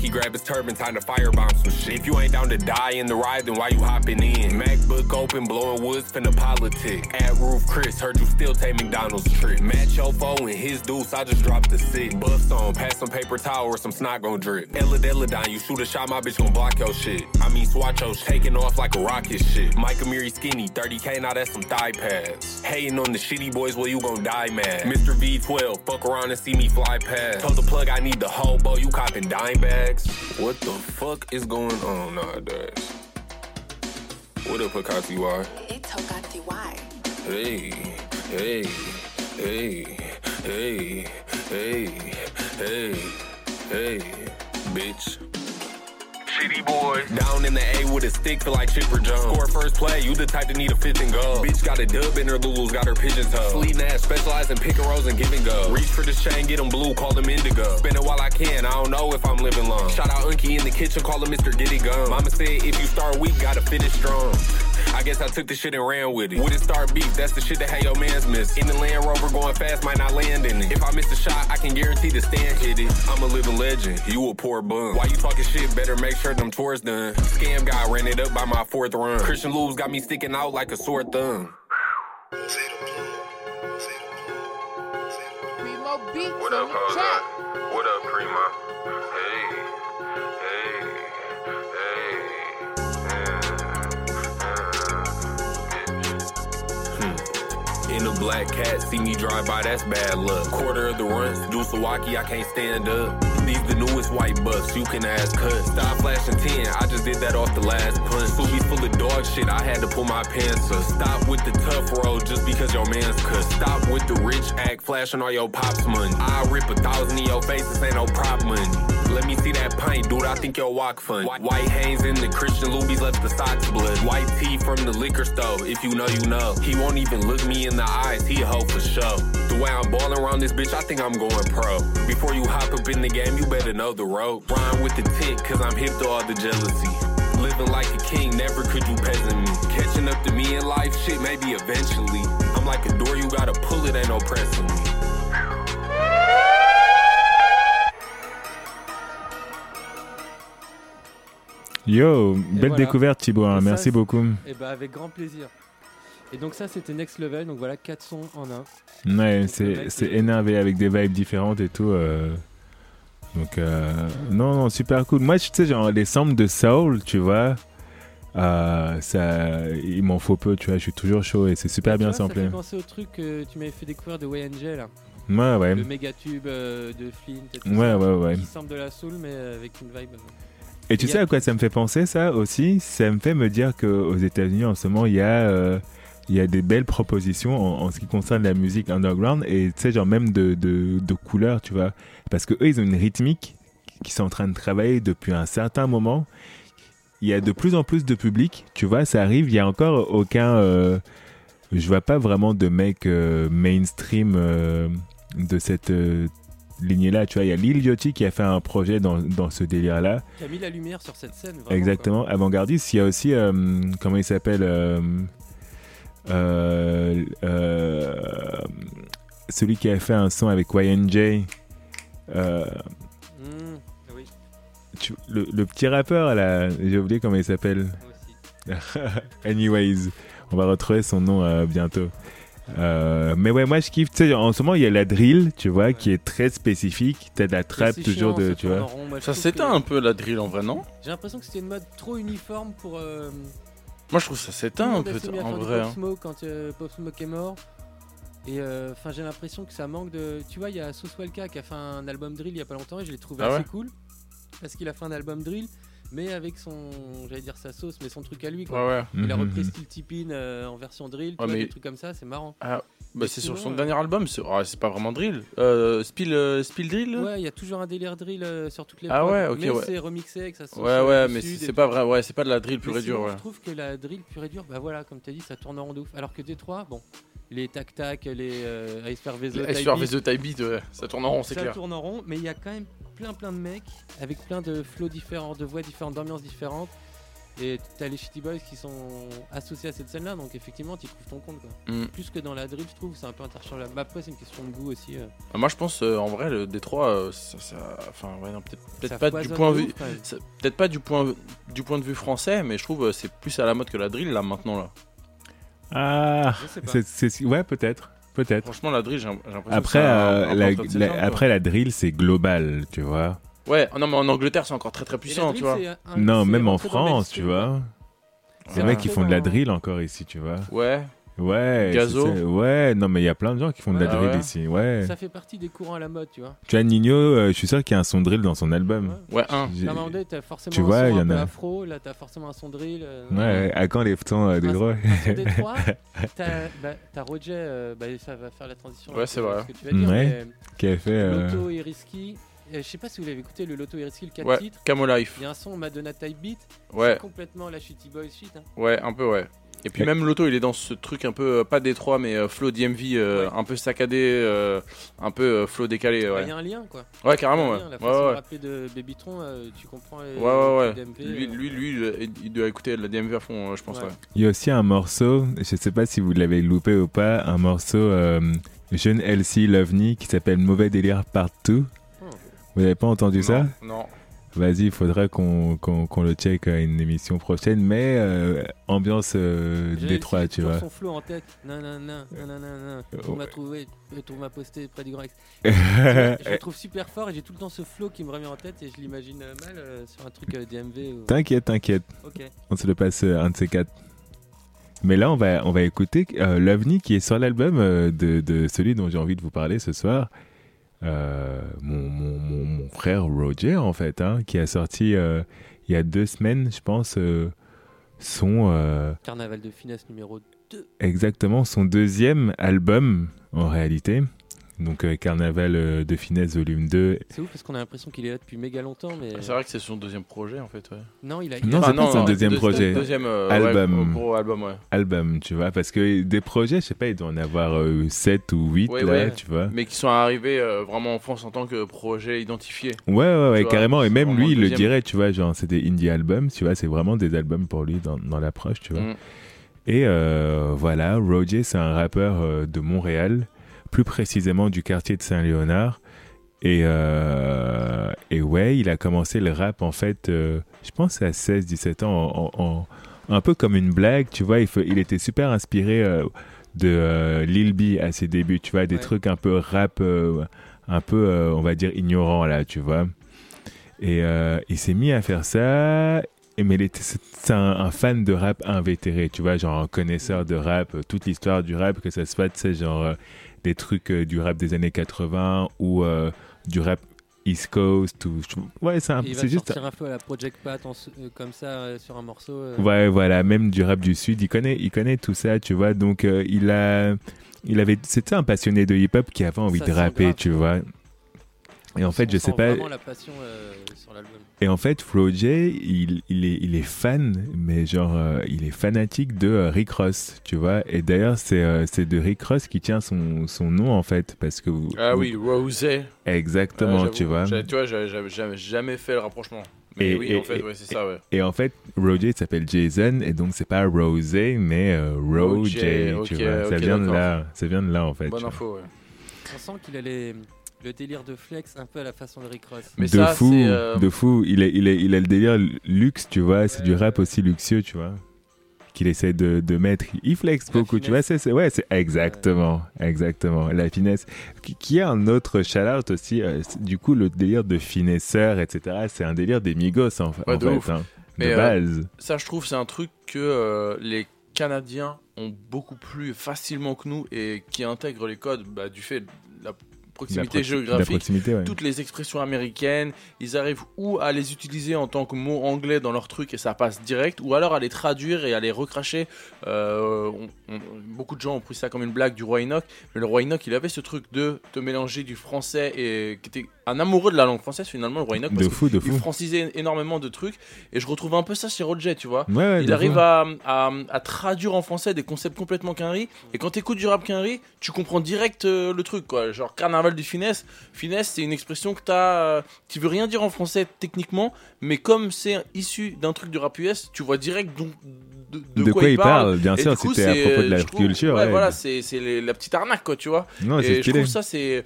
He grab his turban, time to firebomb some shit. If you ain't down to die in the ride, then why you hopping in? MacBook open, blowing woods, finna politic. At roof Chris, heard you still take McDonald's trick. Match your foe and his deuce, I just dropped the sick. Buffs on, pass some paper towel or some snot gon' drip. Ella Deladine, you shoot a shot, my bitch gon' block your shit. I mean, swatch your shit, taking off like a rocket shit. Mike Amiri skinny, 30k, now that's some thigh pads. Hating on the shitty boys, well, you gon' die mad. Mr. V12, fuck around and see me fly past. Told the plug I need the hobo, you copping dime bags. What the fuck is going on nowadays? What up? You are? It's Hogati Y. Hey, hey, hey, hey, hey, hey, hey, bitch. Shitty boy. Down in the A with a stick, feel like Chipper Jones. Score first play, you the type to need a fifth and go. Bitch got a dub in her Lulu's, got her pigeon toe. Sleep ass, specialize in pick and rolls and give and go. Reach for this chain, get them blue, call them indigo. Spin it while I can, I don't know if I'm living long. Shout out Unky in the kitchen, call him Mr. Giddy Gum. Mama said if you start weak, gotta finish strong. I guess I took the shit and ran with it. Wouldn't start beef, that's the shit that had your mans miss. In the Land Rover going fast, might not land in it. If I miss a shot, I can guarantee the stand hit it. I'm a living legend, you a poor bum. Why you talking shit? Better make sure them tours done. Scam guy ran it up by my fourth run. Christian Lubes got me sticking out like a sore thumb. What up, the Hoda? What up, Prima? In a black cat, see me drive by, that's bad luck. Quarter of the runs, do Sawaki, I can't stand up. These the newest white bucks, you can ask cut. Stop flashing 10, I just did that off the last punch. Subi's full of dog shit, I had to pull my pants up. Stop with the tough road just because your man's cut. Stop with the rich act, flashing all your pops money. I rip a thousand in your face, this ain't no prop money. Let me see that pint, dude. I think your walk fun. White Hanes in the Christian Lubies left the socks blood. White tea from the liquor store. If you know, you know. He won't even look me in the eyes. He a hoe for show. The way I'm balling around this bitch, I think I'm going pro. Before you hop up in the game, you better know the road. Rhyme with the tick, cause I'm hip to all the jealousy. Living like a king, never could you peasant me. Catching up to me in life, shit, maybe eventually. I'm like a door, you gotta pull it, ain't no pressing me. Yo, belle voilà. découverte Thibaut, hein, Et ça, merci beaucoup. Eh Et bah avec grand plaisir. Et donc ça c'était Next Level, donc voilà 4 sons en un. Ouais, c'est énervé avec des vibes différentes et tout. euh. Donc, euh, non, non, super cool. Moi, tu sais, genre, les samples de soul, tu vois, euh, ça, il m'en faut peu, tu vois, je suis toujours chaud et c'est super Tu bien vois, Ça samplé. fait penser au truc que tu m'avais fait découvrir de YNG là, Ouais, ouais. le méga tube de Flint et tout Ouais, ça, ouais, ouais. qui semble de la soul mais avec une vibe. Et tu sais à quoi ça me fait penser, ça aussi? Ça me fait me dire qu'aux États-Unis, en ce moment, il y a. il y a des belles propositions en, en ce qui concerne la musique underground et tu sais genre même de, de, de couleurs tu vois. Parce que eux ils ont une rythmique qui sont en train de travailler depuis un certain moment. Il y a de plus en plus de public tu vois ça arrive. Il y a encore aucun euh, je vois pas vraiment de mecs euh, mainstream euh, de cette euh, lignée là tu vois. Il y a Lil Yachty qui a fait un projet dans, dans ce délire là Qui a mis la lumière sur cette scène. Vraiment, Exactement, avant-gardiste. Il y a aussi, comment il s'appelle Celui qui a fait un son avec YNJ. euh. Mmh, oui, tu- le, le petit rappeur, là, j'ai oublié comment il s'appelle. Anyways, on va retrouver son nom euh, bientôt. Euh, mais ouais, moi je kiffe. Tu sais, en ce moment, il y a la drill, tu vois, qui est très spécifique. T'as de la trappe toujours chiant, de, ça tu vois. rond. Moi, Ça s'éteint que- un peu la drill en vrai, non? J'ai l'impression que c'était une mode trop uniforme pour. Moi je trouve ça s'éteint un peu en vrai. Pop hein. Smoke quand euh, Pop Smoke est mort. Et euh, enfin, j'ai l'impression que ça manque de. Tu vois, il y a Soswalka qui a fait un album drill il y a pas longtemps et je l'ai trouvé Ah assez ouais cool parce qu'il a fait un album drill, mais avec son, j'allais dire sa sauce, mais son truc à lui. Ouais, Quoi. ouais. Il a Mhm, repris mhm. Steel Tippin euh, en version drill, Ouais, mais- des trucs comme ça, c'est marrant. Bah, c'est sur son euh, dernier album, c'est ah, c'est pas vraiment drill. Euh, Spill, euh, Spill Drill Ouais, il y a toujours un délire drill sur toutes les Ah ouais, ok, mais ouais. c'est remixé avec sa sauce. Ouais, ouais, mais c'est pas vrai, ouais, c'est pas de la drill pure et dure, ouais. Je trouve que la drill pure et dure, bah voilà, comme tu as dit, ça tourne en rond ouf. Alors que Détroit, bon, les tac-tac, les euh, Les Type Beat, ouais, ça tourne en rond, c'est ça clair. tourne en rond, mais il y a quand même plein plein de mecs avec plein de flows différents, de voix différentes, d'ambiances différentes. Et t'as les Shitty Boys qui sont associés à cette scène-là, donc effectivement, tu trouves ton compte. Quoi. Mm. Plus que dans la drill, je trouve, c'est un peu interchangeable. Mais Après, c'est une question de goût aussi. euh. Euh, Moi, je pense, euh, en vrai, le Détroit, euh, ça, ça- enfin, ouais, non, peut-être peut-être Ça pas du point de vue, peut-être pas du point, du point de vue français, mais je trouve euh, c'est plus à la mode que la drill là maintenant là. Ah, Je sais pas. c'est, c'est- ouais, peut-être. Peut-être. Franchement, la drill, j'ai l'impression. que Après, c'est un- euh, un la, la- après, la drill, c'est global, tu vois. Ouais, non, mais en Angleterre, c'est encore très très puissant, drill, tu vois. un- Non, même en France, tu vois. C'est Les mecs qui rentré font de la drill encore ici, tu vois. Ouais, Ouais. Gazo. Ouais, non, mais il y a plein de gens qui font de la Ouais. drill ouais. ici. Ouais. Ça fait partie des courants à la mode, tu vois. Tu vois, Nino, euh, je suis sûr qu'il y a un son drill dans son album. Ouais. ouais, un. J'ai- À un moment donné, t'as forcément Tu un vois, son il y un en peu a. afro, là t'as forcément un son drill. euh, Ouais, à quand les sons euh, des Un- droits un son Détroit, t'as bah, t'as Roger, euh, bah, ça va faire la transition. Ouais, avec c'est ce- vrai. Ce que tu vas dire, Ouais. qui a fait. mais euh, Lotto et Risky, euh, je sais pas si vous l'avez écouté, le Lotto et Risky, le 4 Ouais, titres. Camo Life. Il y a un son Madonna Type Beat, Ouais, c'est complètement la Shitty Boys shit. Hein. ouais, un peu, ouais. Et puis même l'auto, il est dans ce truc un peu, euh, pas Détroit, mais euh, flow DMV, euh, Ouais. un peu saccadé, euh, un peu euh, flow décalé, Bah, Il ouais. y a un lien quoi. Ouais, carrément, ouais. lien, La Ouais, façon de de Babytron, euh, tu comprends les, ouais. ouais, ouais. les DMV, Lui, euh, lui, lui, il- il doit écouter de la DMV à fond, euh, je pense, Ouais. ouais. Il y a aussi un morceau, je sais pas si vous l'avez loupé ou pas, un morceau euh, jeune Elsie Lovely qui s'appelle Mauvais délire partout. Oh. Vous n'avez pas entendu ça? non. Vas-y, il faudra qu'on qu'on le check à une émission prochaine, mais euh, ambiance euh, Détroit, tu vois. son flow en tête. Non, non, non, non, non, non. On m'a trouvé, on m'a posté près du Grand je le trouve super fort et j'ai tout le temps ce flow qui me revient en tête et je l'imagine euh, mal euh, sur un truc DMV. Ou... T'inquiète, t'inquiète, on se le passe un de ces quatre. Mais là, on va, on va écouter l'OVNI qui est sur l'album de, de celui dont j'ai envie de vous parler ce soir. Euh, mon, mon, mon, mon frère Roger, en fait, hein, qui a sorti euh, il y a deux semaines, je pense, euh, son, Carnaval de finesse numéro 2. exactement son deuxième album, en réalité. Donc, euh, Carnaval euh, de finesse, volume 2. C'est ouf parce qu'on a l'impression qu'il est là depuis méga longtemps, mais C'est vrai que c'est son deuxième projet, en fait, ouais. non, il a. Non, c'est pas son deuxième projet. Deuxième euh, Album. ouais, gros album, ouais. album, tu vois, parce que des projets, je sais pas, il doit en avoir 7 ou 8 Ouais, là, ouais. tu vois. Mais qui sont arrivés euh, vraiment en France en tant que projet identifié. Ouais, ouais, ouais, vois, carrément. Et même lui, il le dirait, tu vois, genre, c'est des indie albums, tu vois, c'est vraiment des albums pour lui dans, dans l'approche, tu vois. Mm. Et euh, voilà, Roger, c'est un rappeur euh, de Montréal, plus précisément du quartier de Saint-Léonard. Et, euh, et ouais, il a commencé le rap, en fait, euh, je pense à 16-17 ans, en, en- un peu comme une blague, tu vois. Il, faut- il était super inspiré euh, de euh, Lil B à ses débuts, tu vois, des Ouais. trucs un peu rap, un peu, on va dire, ignorant, là, tu vois. Et il s'est mis à faire ça. Mais il était- c'est un, un fan de rap invétéré, tu vois, genre un connaisseur de rap, toute l'histoire du rap, que ça se fasse, tu sais, genre des trucs euh, du rap des années 80 ou euh, du rap East Coast. Ou, ouais, c'est un- il va c'est juste. sortir un peu à la Project Pat en euh, comme ça euh, sur un morceau. euh. Ouais, voilà, même du rap du Sud, il connaît, il connaît tout ça, tu vois. Donc, il a. Il avait, c'était un passionné de hip-hop qui avait envie Ça de rapper, grave. tu vois. Et en fait, je sais pas. vraiment la passion sur l'album. Et en fait, Roger, il, il, est, il est fan, mais genre, euh, il est fanatique de euh, Rick Ross, tu vois. Et d'ailleurs, c'est euh, c'est de Rick Ross qui tient son, son nom, en fait, parce que vous. Ah vous- oui, Rosé. Exactement, tu vois. Tu vois, j'avais jamais, fait le rapprochement. Mais Et- oui, et- en fait, ouais, c'est ça, ouais. Et en fait, Roger il s'appelle Jason, et donc c'est pas Rosé, mais euh, Roger, tu vois. ça vient de là, ça vient de là, en fait. Bonne tu vois. info, ouais. On sent qu'il a les- le délire de flex un peu à la façon de Rick Ross. Mais de ça, fou, euh, de fou. Il, est, il, est, il a le délire luxe, tu vois. C'est Ouais, du rap aussi luxueux, tu vois. Qu'il essaie de, de mettre. Il flex La beaucoup, tu vois. C'est, c'est- ouais, c'est exactement, exactement. La finesse. Qui, est un autre shout-out aussi. euh, du coup, le délire de finesseur, etc. C'est un délire des Migos, en, Ouais, en de fait. ouf. hein, Mais, de euh, base. Ça, je trouve, c'est un truc que euh, les Canadiens ont beaucoup plus facilement que nous et qui intègrent les codes bah, du fait de la proximité la, proxi- la géographique. proximité, ouais. Toutes les expressions américaines, ils arrivent ou à les utiliser en tant que mots anglais dans leur truc et ça passe direct, ou alors à les traduire et à les recracher. Euh, on- on- beaucoup de gens ont pris ça comme une blague du roi Enoch, mais le roi Enoch, il avait ce truc de te mélanger du français et qui était un amoureux de la langue française finalement, le Roi Enoch. De parce fou, de fou. francisait énormément de trucs. Et je retrouve un peu ça chez Roger, tu vois. Ouais, ouais, Il arrive à, à, à traduire en français des concepts complètement quinri. Et quand t'écoutes du rap quinri, tu comprends direct euh, le truc, quoi. Genre, carnaval du finesse. Finesse, c'est une expression que t'as. Euh, qui veut rien dire en français techniquement, mais comme c'est issu d'un truc du rap US, tu vois direct donc, de, de De quoi il parle, bien Et sûr, c'était à propos de la trouve- culture. Ouais, ouais. voilà, c'est, la petite arnaque, quoi, tu vois. Non, c'est et je trouve ça, c'est.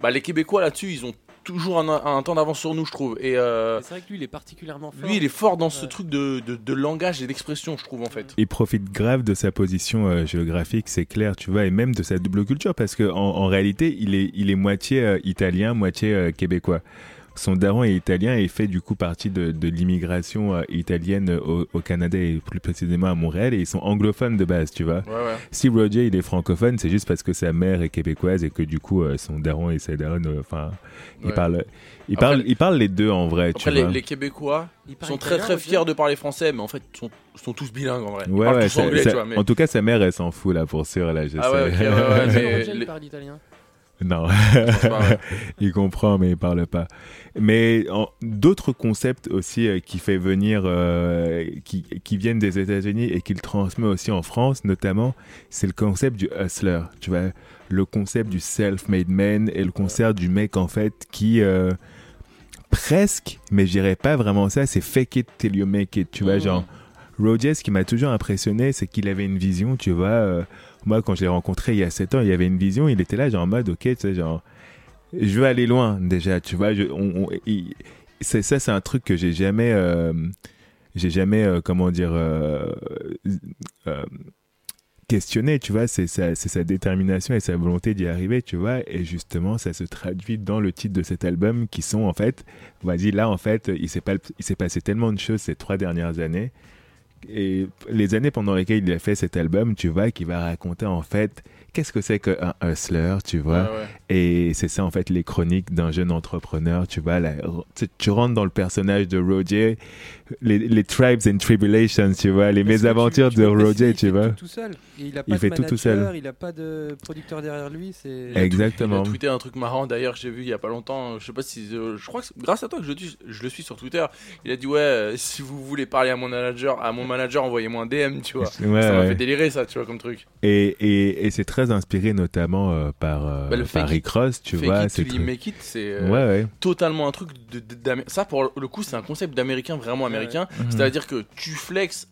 Bah, les Québécois là-dessus, ils ont toujours un, un temps d'avance sur nous, je trouve. Et euh, C'est vrai que lui, il est particulièrement fort. lui, il est fort dans ce Ouais. truc de, de, de langage et d'expression, je trouve, en fait. Il profite grave de sa position euh, géographique, c'est clair, tu vois, et même de sa double culture, parce que en, en réalité, il est, il est moitié euh, italien, moitié euh, québécois. Son daron est italien et fait du coup partie de, de l'immigration euh, italienne au, au Canada et plus précisément à Montréal, et ils sont anglophones de base, tu vois. Ouais, ouais. Si Roger il est francophone, c'est juste parce que sa mère est québécoise et que du coup euh, son daron et sa daronne, euh, enfin, ils Ouais. parlent, ils Après, parlent, ils parlent les deux en vrai, tu les, vois. les Québécois Il parle sont très italien, très fiers de parler français, mais en fait, sont, sont tous bilingues en vrai. Ils Ouais, ouais, tous ça- anglais, ça- tu vois. Mais... en tout cas sa mère elle s'en fout là pour sûr là, je Ah ouais, sais. ok, ouais, ouais, Roger, mais Roger, il les- parle italien. Non. il comprend mais il parle pas. Mais d'autres concepts aussi euh, qui fait venir, euh, qui, qui viennent des États-Unis et qu'il transmet aussi en France notamment, c'est le concept du hustler, tu vois, le concept du self-made man et le concept du mec en fait qui euh, presque, mais je dirais pas vraiment ça, c'est fake it till you make it, tu vois, Mhm. genre Rogers, ce qui m'a toujours impressionné, c'est qu'il avait une vision, tu vois. Moi, quand je l'ai rencontré il y a 7 ans, il y avait une vision, il était là, genre en mode, ok, tu sais, genre, je veux aller loin déjà, tu vois. Ça, c'est un truc que j'ai jamais, euh, j'ai jamais, euh, comment dire, euh, questionné, tu vois. C'est sa, détermination et sa volonté d'y arriver, tu vois. Et justement, ça se traduit dans le titre de cet album qui sont, en fait, vas-y, là, en fait, il s'est, il s'est passé tellement de choses ces trois dernières années. Et les années pendant lesquelles il a fait cet album, tu vois, qui va raconter en fait qu'est-ce que c'est qu'un hustler, tu vois? Ouais. Et c'est ça en fait les chroniques d'un jeune entrepreneur, tu vois. la- tu, tu rentres dans le personnage de Roger, les, les tribes and tribulations, tu vois, les Parce mésaventures tu- tu de peux préciser, Roger, il tu fait vois. Tout, tout seul. Il a pas Il de fait tout, tout manager, seul. Il a pas de producteur derrière lui. C'est. Il Exactement. a tweeté un truc marrant d'ailleurs j'ai vu il y a pas longtemps. Je sais pas si. euh, je crois que c'est grâce à toi que je, je le suis sur Twitter. Il a dit Ouais, euh, si vous voulez parler à mon manager, à mon manager envoyez-moi un DM, tu vois. Ouais, ça m'a ouais. fait délirer ça, tu vois, comme truc. Et, et, et c'est très inspiré notamment euh, par, euh, Bah, le par fake Rick Ross, tu Fake vois. it très- make it, c'est euh, Ouais, ouais. totalement un truc de, ça pour le coup c'est un concept d'américain vraiment américain Mhm. c'est à dire que tu flexes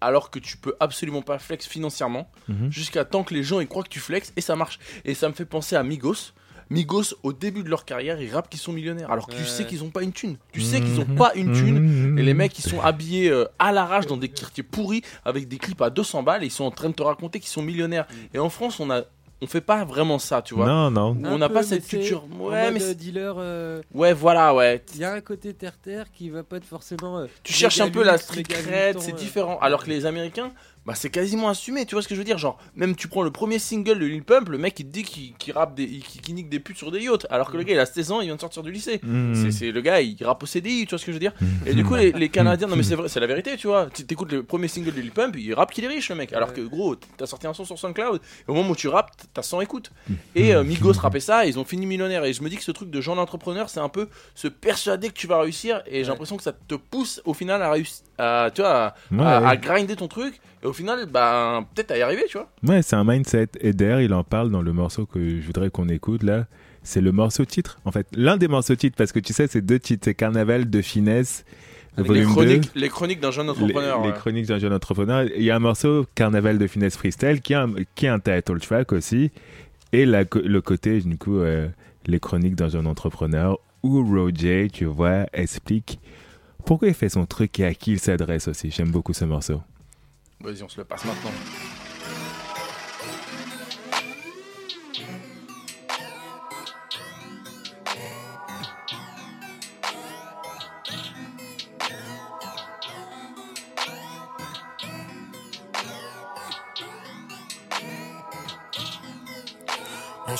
alors que tu peux absolument pas flex financièrement Mhm. jusqu'à temps que les gens ils croient que tu flexes et ça marche et ça me fait penser à Migos Migos au début de leur carrière ils rappent qu'ils sont millionnaires alors que tu sais qu'ils ont pas une thune tu sais qu'ils ont Mhm. pas une thune et les mecs ils sont habillés euh, à l'arrache dans des quartiers pourris avec des clips à 200 balles et ils sont en train de te raconter qu'ils sont millionnaires et en France on a on fait pas vraiment ça tu vois Non, non. on n'a pas cette culture. Ouais, mais c'est- dealer. euh, ouais voilà ouais Il y a un côté terre-terre qui va pas être forcément. euh, tu cherches un peu la street cred, c'est euh. différent. Alors que les Américains, bah c'est quasiment assumé, tu vois ce que je veux dire Genre, même tu prends le premier single de Lil Pump, le mec il te dit qu'il rappe des, qu'il qu'il nique des putes sur des yachts, alors que le gars il a 16 ans, il vient de sortir du lycée. Mhm. C'est- le gars, il rappe au CDI, tu vois ce que je veux dire Et du coup, les, les Canadiens, non mais c'est vrai, c'est la vérité, tu vois. Tu T'écoutes le premier single de Lil Pump, il rappe qu'il est riche, le mec. Alors que gros, t'as sorti un son sur SoundCloud, et au moment où tu rappes, t'as 100 écoutes. Et euh, Migos rappait ça, et ils ont fini millionnaires. Et je me dis que ce truc de genre d'entrepreneur, c'est un peu se persuader que tu vas réussir, et j'ai l'impression que ça te pousse au final à réussir, à, tu vois, à, Ouais, à- ouais. à grinder ton truc, et au final, bah peut-être à y arriver, tu vois. Ouais, c'est un mindset. Et d'ailleurs, il en parle dans le morceau que je voudrais qu'on écoute là. C'est le morceau titre, en fait. L'un des morceaux titres, parce que tu sais, c'est deux titres. C'est Carnaval de finesse, Avec les volume 2. chroniques, les chroniques d'un jeune entrepreneur. les ouais. chroniques d'un jeune entrepreneur. Il y a un morceau Carnaval de finesse freestyle qui est un, qui est un title track aussi. Et la le côté, du coup, euh, les chroniques d'un jeune entrepreneur où Roger, tu vois, explique pourquoi il fait son truc et à qui il s'adresse aussi. J'aime beaucoup ce morceau. Vas-y, on se le passe maintenant.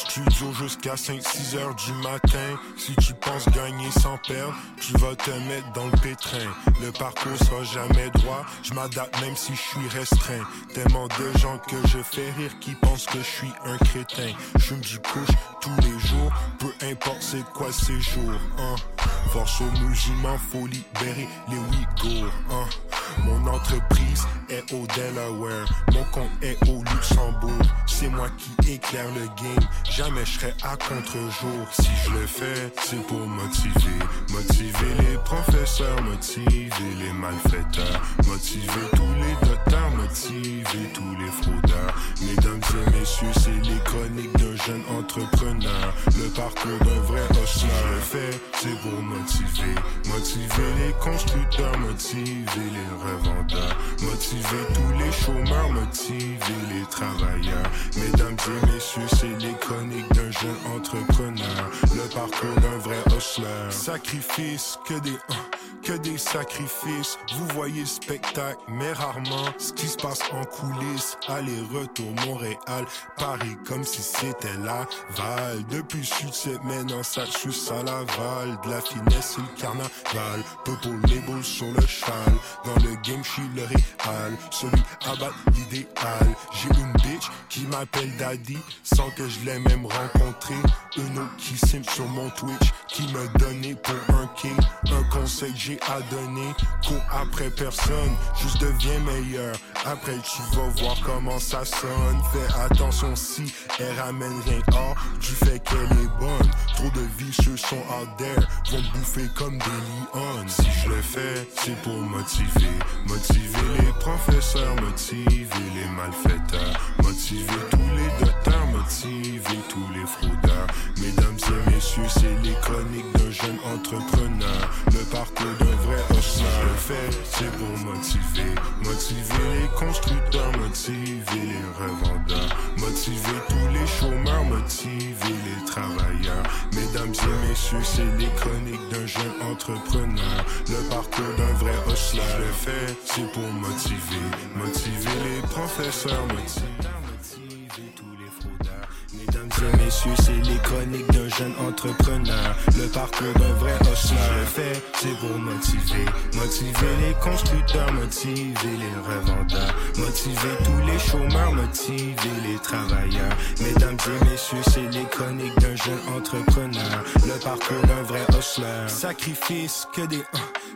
Studio jusqu'à 5-6 heures du matin. Si tu penses gagner sans perdre, tu vas te mettre dans le pétrin. Le parcours sera jamais droit, je m'adapte même si je suis restreint. Tellement de gens que je fais rire qui pensent que je suis un crétin. Je me du couche tous les jours, peu importe c'est quoi ces jours. Hein. Force aux musulmans, faut libérer les Ouïghours. Hein. Mon entreprise est au Delaware, mon compte est au Luxembourg. C'est moi qui éclaire le game, jamais je serai à contre-jour. Si je le fais, c'est pour motiver, motiver les professeurs, motiver les malfaiteurs, motiver tous les motiver tous les fraudeurs. Mesdames et messieurs, c'est les chroniques d'un jeune entrepreneur, le parcours d'un vrai je le fais, c'est pour motiver, motiver les constructeurs, motiver les revendeurs, motiver tous les chômeurs, motiver les travailleurs. Mesdames et messieurs, c'est les chroniques d'un jeune entrepreneur, le parcours d'un vrai hustler. Sacrifice, que des que des sacrifices. Vous voyez le spectacle, mais rarement ce qui se passe en coulisses. Aller-retour Montréal, Paris, comme si c'était la Val. Depuis sud cette maintenant ça juste à Laval. De la finesse et le carnaval. Peu les sur le cheval. Dans le game, je suis le réal. Celui à battre l'idéal. J'ai une bitch qui m'appelle Daddy sans que je l'ai même rencontré. Une autre qui sim sur mon Twitch qui me donnait pour un king. Un conseil j'ai à donner. Cours après personne, juste deviens meilleur. Après tu vas voir comment ça sonne. Fais attention si elle ramène rien hors du fait qu'elle est bonne. Trop de vicieux sont out there, vont bouffer comme des lions. Si je le fais, c'est pour motiver. Motiver les professeurs, motiver les malfaiteurs. Motiver tous motiver tous les fraudeurs. Mesdames et messieurs, c'est les chroniques d'un jeune entrepreneur. Le parcours d'un vrai hustler. Le fais, c'est pour motiver. Motiver les constructeurs, motiver les revendeurs. Motiver tous les chômeurs, motiver les travailleurs. Mesdames et messieurs, c'est les chroniques d'un jeune entrepreneur. Le parcours d'un vrai hustler. Le fais, c'est pour motiver. Motiver les professeurs, motiver. Mesdames et messieurs, c'est les chroniques d'un jeune entrepreneur. Le parcours d'un vrai hustler. Je fais, c'est pour motiver. Motiver les constructeurs, motiver les revendeurs. Motiver tous les chômeurs, motiver les travailleurs. Mesdames et messieurs, c'est les chroniques d'un jeune entrepreneur. Le parcours d'un vrai hustler. Sacrifice, que des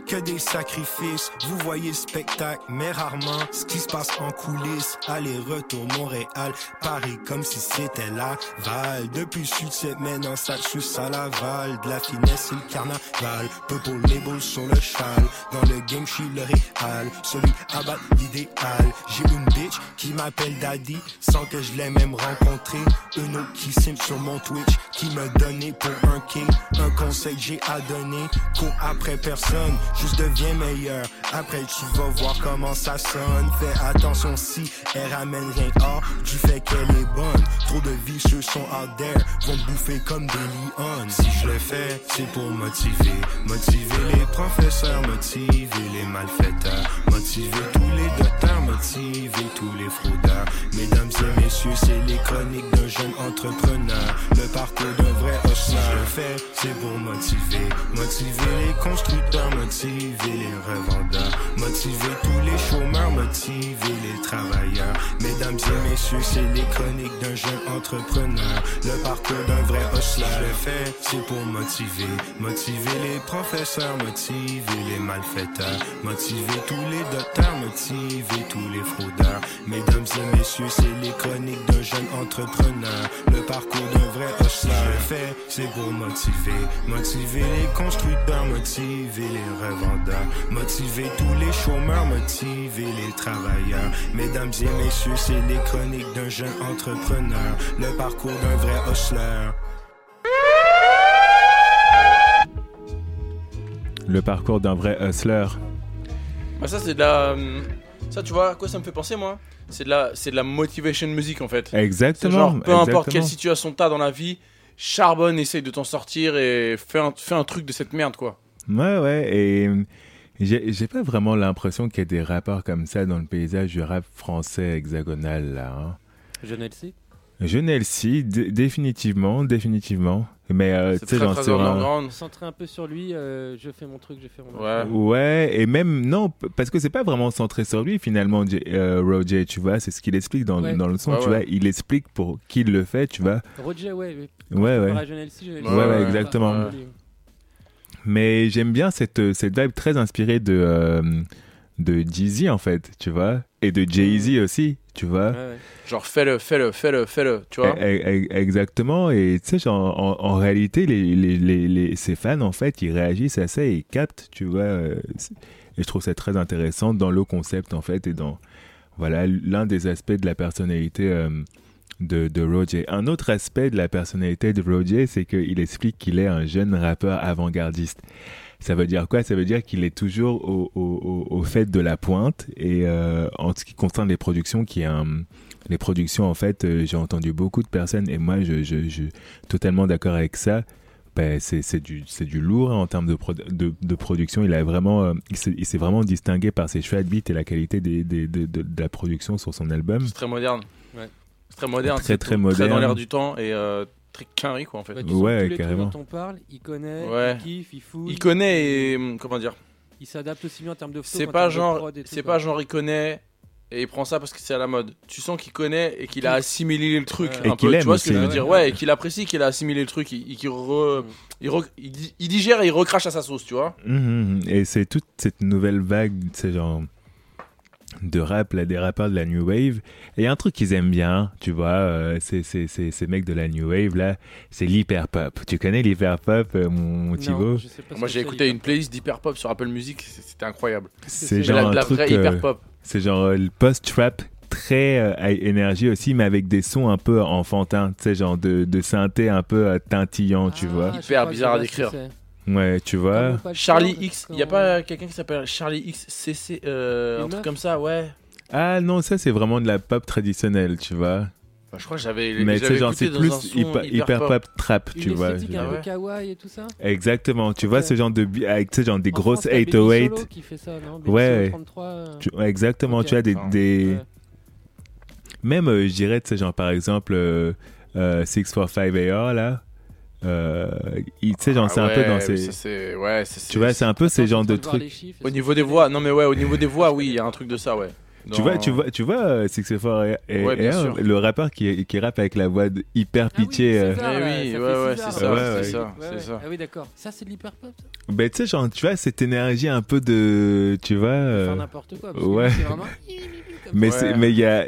que des sacrifices. Vous voyez le spectacle, mais rarement ce qui se passe en coulisses. Aller-retour Montréal, Paris, comme si c'était la Val. Depuis le sud, c'est maintenant ça juste à Laval. De la finesse et le carnaval. Peu pour les boules sur le cheval. Dans le game, je suis le réal. Celui à l'idéal. J'ai une bitch qui m'appelle Daddy sans que je l'ai même rencontré. Une autre qui sim sur mon Twitch qui me donnait pour un king. Un conseil j'ai à donner. Cours après personne, juste deviens meilleur. Après tu vas voir comment ça sonne. Fais attention si elle ramène rien hors du fait qu'elle est bonne. Trop de vicieux sont out there, vont bouffer comme des lions. Si je le fais, c'est pour motiver. Motiver les professeurs, motiver les malfaiteurs. Motiver tous les docteurs, motiver tous les fraudeurs. Mesdames et messieurs, c'est les chroniques d'un jeune entrepreneur. Le parcours d'un vrai hustler. Je le fais, c'est pour motiver. Motiver les constructeurs, motiver les revendeurs. Motiver tous les chômeurs, motiver les travailleurs. Mesdames et messieurs, c'est les chroniques d'un jeune entrepreneur. Le parcours d'un vrai hustler. Je le fais, c'est pour motiver. Motiver les professeurs, motiver les malfaiteurs. Motiver tous les docteurs, motiver tous les fraudeurs. Mesdames et messieurs, c'est les chroniques d'un jeune entrepreneur. Le parcours d'un vrai hustler. Je le fais, c'est pour motiver. Motiver les constructeurs, motiver les revendeurs. Motiver tous les chômeurs, motiver les travailleurs. Mesdames et messieurs, c'est les chroniques d'un jeune entrepreneur. Le parcours d'un vrai hustler. Le parcours d'un vrai hustler. Bah, ça, c'est de la. hum, Ça, tu vois, à quoi ça me fait penser, moi? C'est de, la... c'est de la motivation music, en fait. Exactement. genre, peu importe quelle situation t'as dans la vie, charbonne, essaye de t'en sortir et fais un, fais un truc de cette merde, quoi. Ouais, ouais, et euh, j'ai pas vraiment l'impression qu'il y ait des rappeurs comme ça dans le paysage du rap français hexagonal, là. hein. Jeune LC Jeune Elsie, dé- définitivement, définitivement. Mais euh, C'est tu sais, underground. Centré un peu sur lui, euh, je fais mon truc, je fais mon Ouais. Ouais, et même, non, parce que c'est pas vraiment centré sur lui finalement, J- euh, Roger, tu vois, c'est ce qu'il explique dans, Ouais. dans le son, Ouais, tu ouais. vois, il explique pour qui il le fait, tu vois. Roger, ouais. ouais. Ouais, ouais. Jeune Elsie, Jeune Elsie, Ouais, ouais, exactement. Mais j'aime bien cette, cette vibe très inspirée de, euh, de Jeezy en fait, tu vois, et de Jay-Z aussi, tu vois. Ouais, ouais. Genre, fais-le, fais-le, fais-le, fais-le, tu vois. E- e- Exactement, et tu sais, en, en réalité, les, les, les, les- ces fans, en fait, ils réagissent à ça et ils captent, tu vois. euh, Et je trouve ça très intéressant dans le concept, en fait, et dans, voilà, l'un des aspects de la personnalité euh, de, de Roger. Un autre aspect de la personnalité de Roger, c'est qu'il explique qu'il est un jeune rappeur avant-gardiste. Ça veut dire quoi? Ça veut dire qu'il est toujours au, au, au, fait de la pointe, et euh, en ce qui concerne les productions, qui est un les productions, en fait, euh, j'ai entendu beaucoup de personnes et moi, je, je, je totalement d'accord avec ça. Ben, c'est du, du lourd en termes de, pro- de, de production. Il a vraiment, euh, il s'est vraiment distingué par ses de beats et la qualité de- de la production sur son album. C'est très moderne. Très moderne. Très, très tout- moderne. dans l'air du temps et euh, très carré, quoi, en fait. Ouais, tu sens Ouais, tous les trucs carrément. dont on parle, il connaît, Ouais. il kiffe, il fouille. Il connaît et. hum, Comment dire? Il s'adapte aussi bien en termes de flow C'est pas genre, c'est pas genre il connaît et il prend ça parce que c'est à la mode. Tu sens qu'il connaît et qu'il a assimilé le truc Ouais. un Et qu'il peu. aime Tu vois ce que je veux dire? Ouais. Et qu'il apprécie, qu'il a assimilé le truc, il, il- qu'il re- il, re- il di- il digère et il recrache à sa sauce, tu vois? Mhm. Et c'est toute cette nouvelle vague, c'est genre de rap, là, des rappeurs de la New Wave. Et il y a un truc qu'ils aiment bien, tu vois, euh, c'est c'est- c'est- ces mecs de la New Wave, là, c'est l'hyper pop. Tu connais l'hyper pop, euh, mon, mon Thibaut Moi j'ai écouté une playlist d'hyper pop sur Apple Music, c'était incroyable. C'est c'est C'est la, genre un la truc, vraie euh. C'est genre euh, le post-trap très euh, énergie aussi, mais avec des sons un peu enfantins, tu sais, genre de, de synthé un peu euh, tintillant, tu Ah, vois. Hyper bizarre à décrire. Ouais, tu vois. Charlie X, il y a pas quelqu'un qui s'appelle Charlie X CC, euh, Une un truc comme ça, ouais. Ah non, ça c'est vraiment de la pop traditionnelle, tu vois. Enfin, je crois que j'avais. Mais tu sais, genre c'est plus hyper, hyper pop trap, Une tu vois. esthétique je un peu kawaii et tout ça Exactement, tu vois ce genre de bi- avec tu sais, genre des En grosses France, t'as Baby 808. Solo qui fait ça, non? Baby Ouais, Solo ouais. 33, euh, Tu- ouais, exactement, tu as des, Enfin, des ouais. même euh, je dirais tu sais genre par exemple euh, euh, 645 AR là euh, tu sais genre c'est un peu dans ces Ah Ça, c'est- ouais, c'est- tu vois c'est un peu ces genres de trucs chiffres, Au niveau des c'est- voix, non mais ouais, au niveau des voix, oui, il y a un truc de ça, ouais. tu vois tu vois tu vois euh, 645 et, Ouais, bien AR, sûr. le rappeur qui, qui rappe avec la voix de- hyper Ah oui, pitchée euh, Eh oui, ça ouais, ouais, c'est ça, Ouais, c'est ouais. ça, Ouais, c'est ouais. ça. Ah oui, d'accord. Ça, c'est de l'hyper pop. ça ben tu sais genre tu vois cette énergie un peu de tu vois euh, Faire n'importe quoi. Parce ouais. que c'est vraiment. Mais Ouais. c'est mais il y a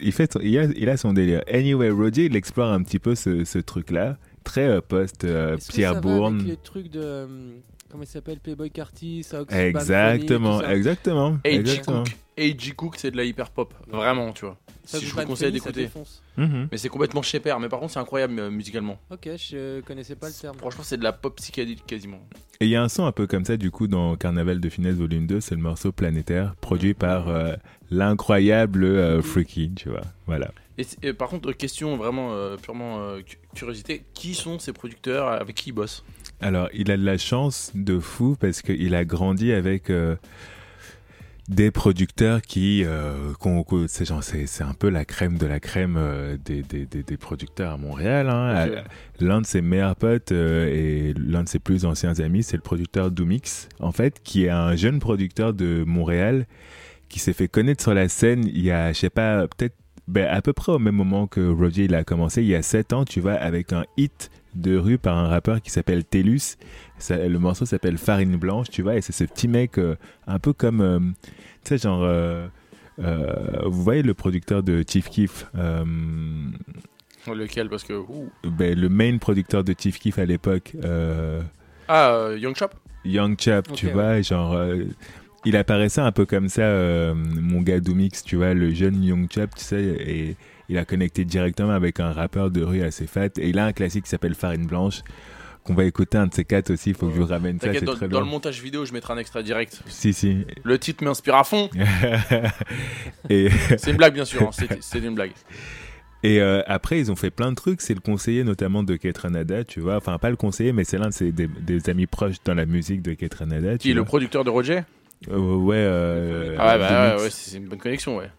il fait son- il a, il a son délire. Anyway, Roger il explore un petit peu ce, ce truc là, très euh, post euh, Pierre ça va avec Bourne. les trucs de. euh, Comment il s'appelle Playboy Carty, Sox, Exactement, ça. exactement, A.G. exactement. Cook. A.G. Cook, c'est de la hyper pop. Vraiment, tu vois. Si je vous conseille ça d'écouter. Mhm. Mais c'est complètement chez père. Mais par contre, c'est incroyable euh, musicalement. Ok, je connaissais pas le terme. Franchement, c'est de la pop psychédélique quasiment. Et il y a un son un peu comme ça du coup dans Carnaval de Finesse Volume 2, c'est le morceau Planétaire, produit par euh, l'incroyable euh, Freaky, tu vois. Voilà. Et, par contre, question vraiment euh, purement euh, cu- curiosité qui sont ces producteurs avec qui ils bossent? Alors, il a de la chance de fou parce qu'il a grandi avec euh, des producteurs qui, euh, qu'on- c'est un peu la crème de la crème des, des, des, des producteurs à Montréal. hein. L'un de ses meilleurs potes et l'un de ses plus anciens amis, c'est le producteur Doomix, en fait, qui est un jeune producteur de Montréal qui s'est fait connaître sur la scène il y a, je sais pas, peut-être ben, à peu près au même moment que Roger il a commencé, il y a 7 ans, tu vois, avec un hit de rue par un rappeur qui s'appelle Tellus. Ça- le morceau s'appelle Farine Blanche, tu vois, et c'est ce petit mec euh, un peu comme, euh, tu sais, genre, euh, euh, vous voyez le producteur de Chief Keef, euh, Lequel Parce que. ouh. ben, le main producteur de Chief Keef à l'époque, euh, Ah, euh, Young Chop Young Chap, tu vois, genre, euh, il apparaissait un peu comme ça, euh, mon gars Doomix, tu vois, le jeune Young Chap, tu sais, et il a connecté directement avec un rappeur de rue assez fat, et il a un classique qui s'appelle Farine Blanche, qu'on va écouter un de ces quatre aussi, il faut que je vous ramène ça, c'est dans, très dans lourd. le montage vidéo, je mettrai un extrait direct. Si, si. Le titre m'inspire à fond. et C'est une blague, bien sûr. hein, c'est- une blague. et euh, après, ils ont fait plein de trucs. C'est le conseiller notamment de Kate Ranada, tu vois. Enfin, pas le conseiller, mais c'est l'un de ses des, des amis proches dans la musique de Kate Ranada. Qui est le producteur de Roger? Euh, Ouais, euh, Ah, ouais, bah, Doomix. ouais, ouais, c'est une bonne connexion, ouais.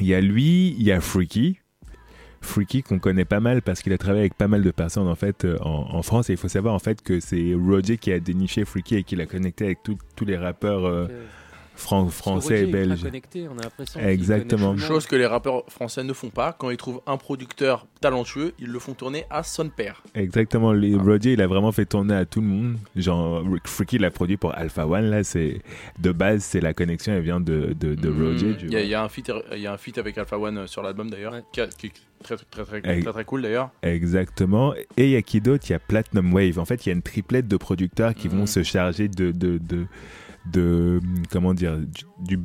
Il y a lui, il y a Freaky. Freaky qu'on connaît pas mal parce qu'il a travaillé avec pas mal de personnes en fait euh, en, en France et il faut savoir en fait que c'est Roger qui a déniché Freaky et qui l'a connecté avec tous les rappeurs euh, fran- français et belges. connecté, on a Exactement. Chose que les rappeurs français ne font pas. Quand ils trouvent un producteur talentueux, ils le font tourner à son père. Exactement, les, Ah. Roger il a vraiment fait tourner à tout le monde. Genre Freaky l'a produit pour Alpha One là, c'est de base c'est la connexion elle vient de de, de Mm, Roger. tu Il y, a- y un feat, il y a un feat avec Alpha One euh, sur l'album d'ailleurs, Ouais. qui, qui est très très très, très, très cool d'ailleurs. Exactement. Et il y a qui d'autre? Il y a Platinum Wave. En fait, il y a une triplette de producteurs qui vont Mhm. se charger de, de, de, de- comment dire, du, du,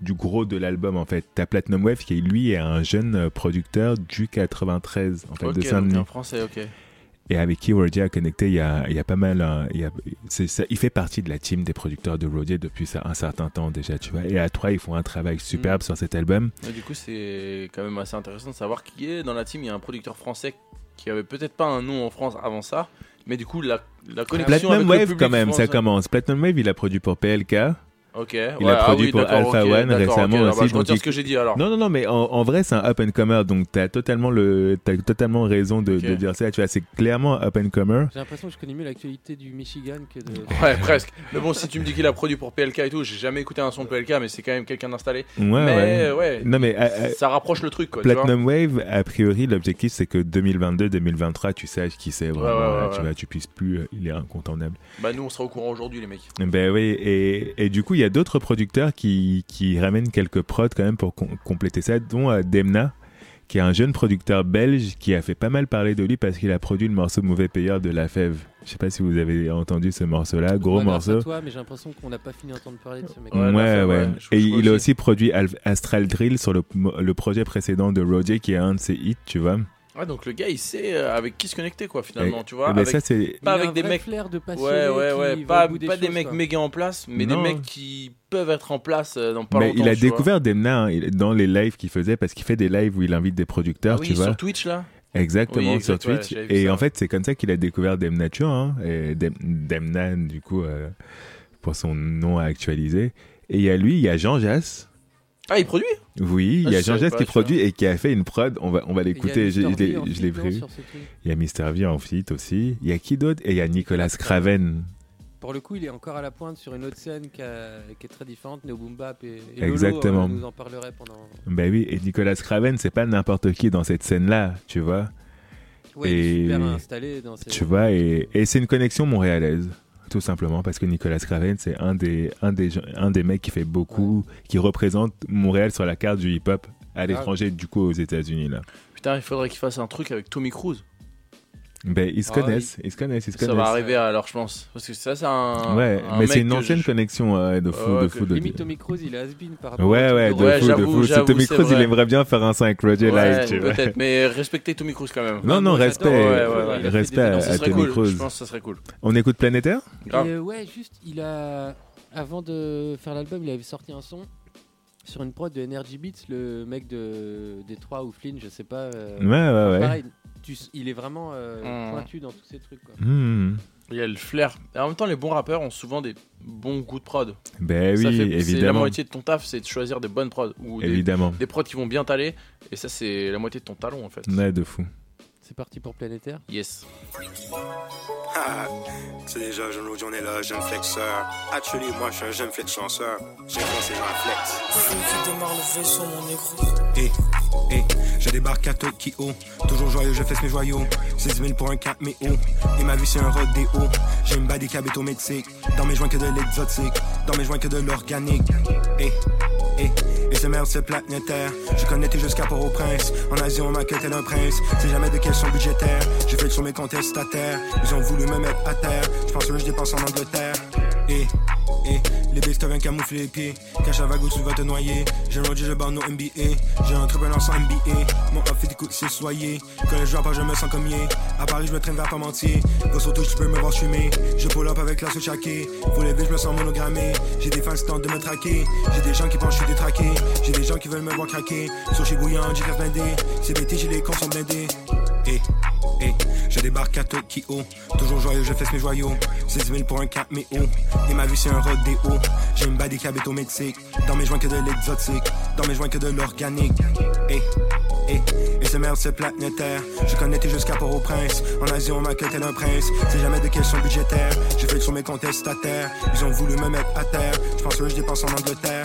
du gros de l'album, en fait. T'as Platinum Wave qui, lui, est un jeune producteur du 93, en fait, de Saint-Denis. français, ok. Et avec qui Roger a connecté, il y a, il y a pas mal. hein, il, y a- ça, il fait partie de la team des producteurs de Roger depuis ça- un certain temps déjà, tu vois. Et à trois, ils font un travail superbe sur cet album. Du coup, c'est quand même assez intéressant de savoir qui est dans la team. Il y a un producteur français qui avait peut-être pas un nom en France avant ça, mais du coup, la, la connexion avec Platinum le Wave, public quand même, ça commence. Platinum Wave, il a produit pour PLK. Ok. Il ouais, a ah produit oui, pour Alpha One récemment ok, alors, aussi, bah, je donc il- ce que j'ai dit alors. Non, non, non, mais en, en vrai, c'est un up and comer, donc t'as totalement le, t'as totalement raison de, dire ça. Tu vois, c'est clairement un up and comer. J'ai l'impression que je connais mieux l'actualité du Michigan que de. Ouais, presque. Mais bon, si tu me dis qu'il a produit pour PLK et tout, j'ai jamais écouté un son de PLK, mais c'est quand même quelqu'un d'installé. Ouais, mais ouais. ouais, Non, mais euh, euh, ça rapproche le truc quoi. tu vois. Platinum Wave, a priori, l'objectif c'est que 2022-2023, tu saches qui c'est vraiment. ouais, ouais, là, ouais. Tu vois, tu puisses plus, euh, il est incontournable. Bah, nous, on sera au courant aujourd'hui, les mecs. Ben oui, et, et du coup, il y a d'autres producteurs qui, qui ramènent quelques prods quand même pour com- compléter ça, dont euh, Demna, qui est un jeune producteur belge qui a fait pas mal parler de lui parce qu'il a produit le morceau Mauvais Payeur de La Fève. Je sais pas si vous avez entendu ce morceau-là, gros à morceau. toi, mais j'ai l'impression qu'on n'a pas fini d'entendre parler de ce mec. Ouais, Ouais, ouais. Et je il a aussi. aussi produit Al- Astral Drill sur le, le projet précédent de Roger, qui est un de ses hits, tu vois. Ouais, donc le gars, il sait euh, avec qui se connecter, quoi, finalement, tu vois. Et avec- ça, c'est. pas avec des mecs- flair de Ouais, ouais, qui ouais. Pas, des pas des choses, mecs quoi. méga en place, mais Non. des mecs qui peuvent être en place euh, dans pas Mais longtemps. il a tu vois. découvert Demna hein, dans les lives qu'il faisait parce qu'il fait des lives où il invite des Ah producteurs, oui, tu vois. sur Twitch, là Exactement, Oui, exact, sur Twitch. et ça, en fait, c'est comme ça qu'il a découvert Demnature, hein, et Dem- Demna, du coup, euh, pour son nom à actualiser. Et il y a lui, il y a Jean Jass. Ah, il produit? Oui, il Ah, y a je Jean savais Jass pas, qui produit et qui a fait une prod. On va, on va l'écouter. Je, l'ai- prévu. Il y a Mister V en feat aussi. Il y a qui d'autre Et il y a Nicolas Craven. Pour le coup, il est encore à la pointe sur une autre scène qui, a- qui est très différente, Neo Boom Bap et, et Lolo, Exactement. euh, nous en parlerait pendant. Ben oui, et Nicolas Craven, c'est pas n'importe qui dans cette scène-là, tu vois. Ouais, il est Et- super installé dans ses. Tu vois, et, et c'est une connexion montréalaise, tout simplement, parce que Nicolas Craven, c'est un des, un, des, gens- un des mecs qui fait beaucoup, qui représente Montréal sur la carte du hip-hop à l'étranger, du coup, aux États-Unis, là. Putain, il faudrait qu'il fasse un truc avec Tommy Cruise. Ben, ils se Ah, connaissent, ils se connaissent, ils se Ça connaissent. va arriver alors, je pense. Parce que ça, c'est un. ouais, un mais c'est une ancienne je- connexion euh, de fou, Ouais, de fou. De... Limite Tommy Cruise, il est has-been par rapport Ouais, ouais, de Ouais, fou, de fou. C'est Tommy Cruise, il aimerait bien faire un son avec Roger Ouais, live, tu vois. peut-être, mais respectez Tommy Cruise quand même. Non, non, respect, respect des à, ça Tommy cool. Cruise. Je pense que ça serait cool. On écoute Planétaire euh, ouais, juste, il a. Avant de faire l'album, il avait sorti un son sur une prod de Energy Beats, le mec de Détroit ou Flynn, je sais pas. euh, Ouais, ouais, ouais. Pareil, tu- il est vraiment euh, Mm. pointu dans tous ces trucs. Quoi. Hmm. Il y a le flair. Et en même temps, les bons rappeurs ont souvent des bons goûts de prod. Ben Ça oui, fait- C'est la évidemment. moitié de ton taf, c'est de choisir des bonnes prods. Ou des, Évidemment. des prods qui vont bien t'aller. Et ça, c'est la moitié de ton talon en fait. Ouais, de fou. C'est parti pour Planétaire. Yes. Ah, c'est déjà jeune aujourd'hui, on est là, jeune flexeur. Actually, moi, je suis un jeune flex chanceur. J'ai commencé ma flex. qui démarre le vaisseau, mon négro. Eh, eh, je débarque à Tokyo. Toujours joyeux, je fesse mes joyaux. 16 000 pour un 4 mais oh. Et ma vie, c'est un rodéo. J'ai une balle des cabétos médecins. Dans mes joints que de l'exotique. Dans mes joints que de l'organique. Eh, eh. Et merde, c'est planétaire. Je connais tout jusqu'à Port-au-Prince. En Asie, on m'a que tel un prince. C'est jamais de questions budgétaires. J'ai fait sur mes contestataires. Ils ont voulu me mettre à terre. Je pense que je dépense en Angleterre. Eh, eh. Les bêtes viennent camoufler les pieds. Cache la vague où tu vas te noyer. J'ai un je barre nos NBA. J'ai un entrepreneur sans MBA. Mon outfit écoute, c'est soyé. Quand je vois pas, je me sens comme yé. À Paris, je me traîne vers Parmentier. Go sur Twitch, tu peux me voir fumer. Je pull up avec la souche hackée. Pour les je me sens monogrammé. J'ai des fans qui tentent de me traquer. J'ai des gens qui pensent que je suis détraqué. J'ai des gens qui veulent me voir craquer. Sur chez bouillant, j'ai blindé. C'est BT, j'ai les comptes sont blindés. Je débarque à Tokyo. Toujours joyeux, je fesse mes joyaux. 16 000 pour un 4 mais oh. Et ma vie, c'est un rodéo. J'ai une balle des cabétos médecins. Dans mes joints que de l'exotique. Dans mes joints que de l'organique. Eh, eh, et c'est merde, c'est planétaire. Je tout jusqu'à Port-au-Prince. En Asie, on m'a que tel un prince. C'est jamais de questions budgétaires. J'ai fait sur mes contestataires. Ils ont voulu me mettre à terre. Je pense que je dépense en Angleterre.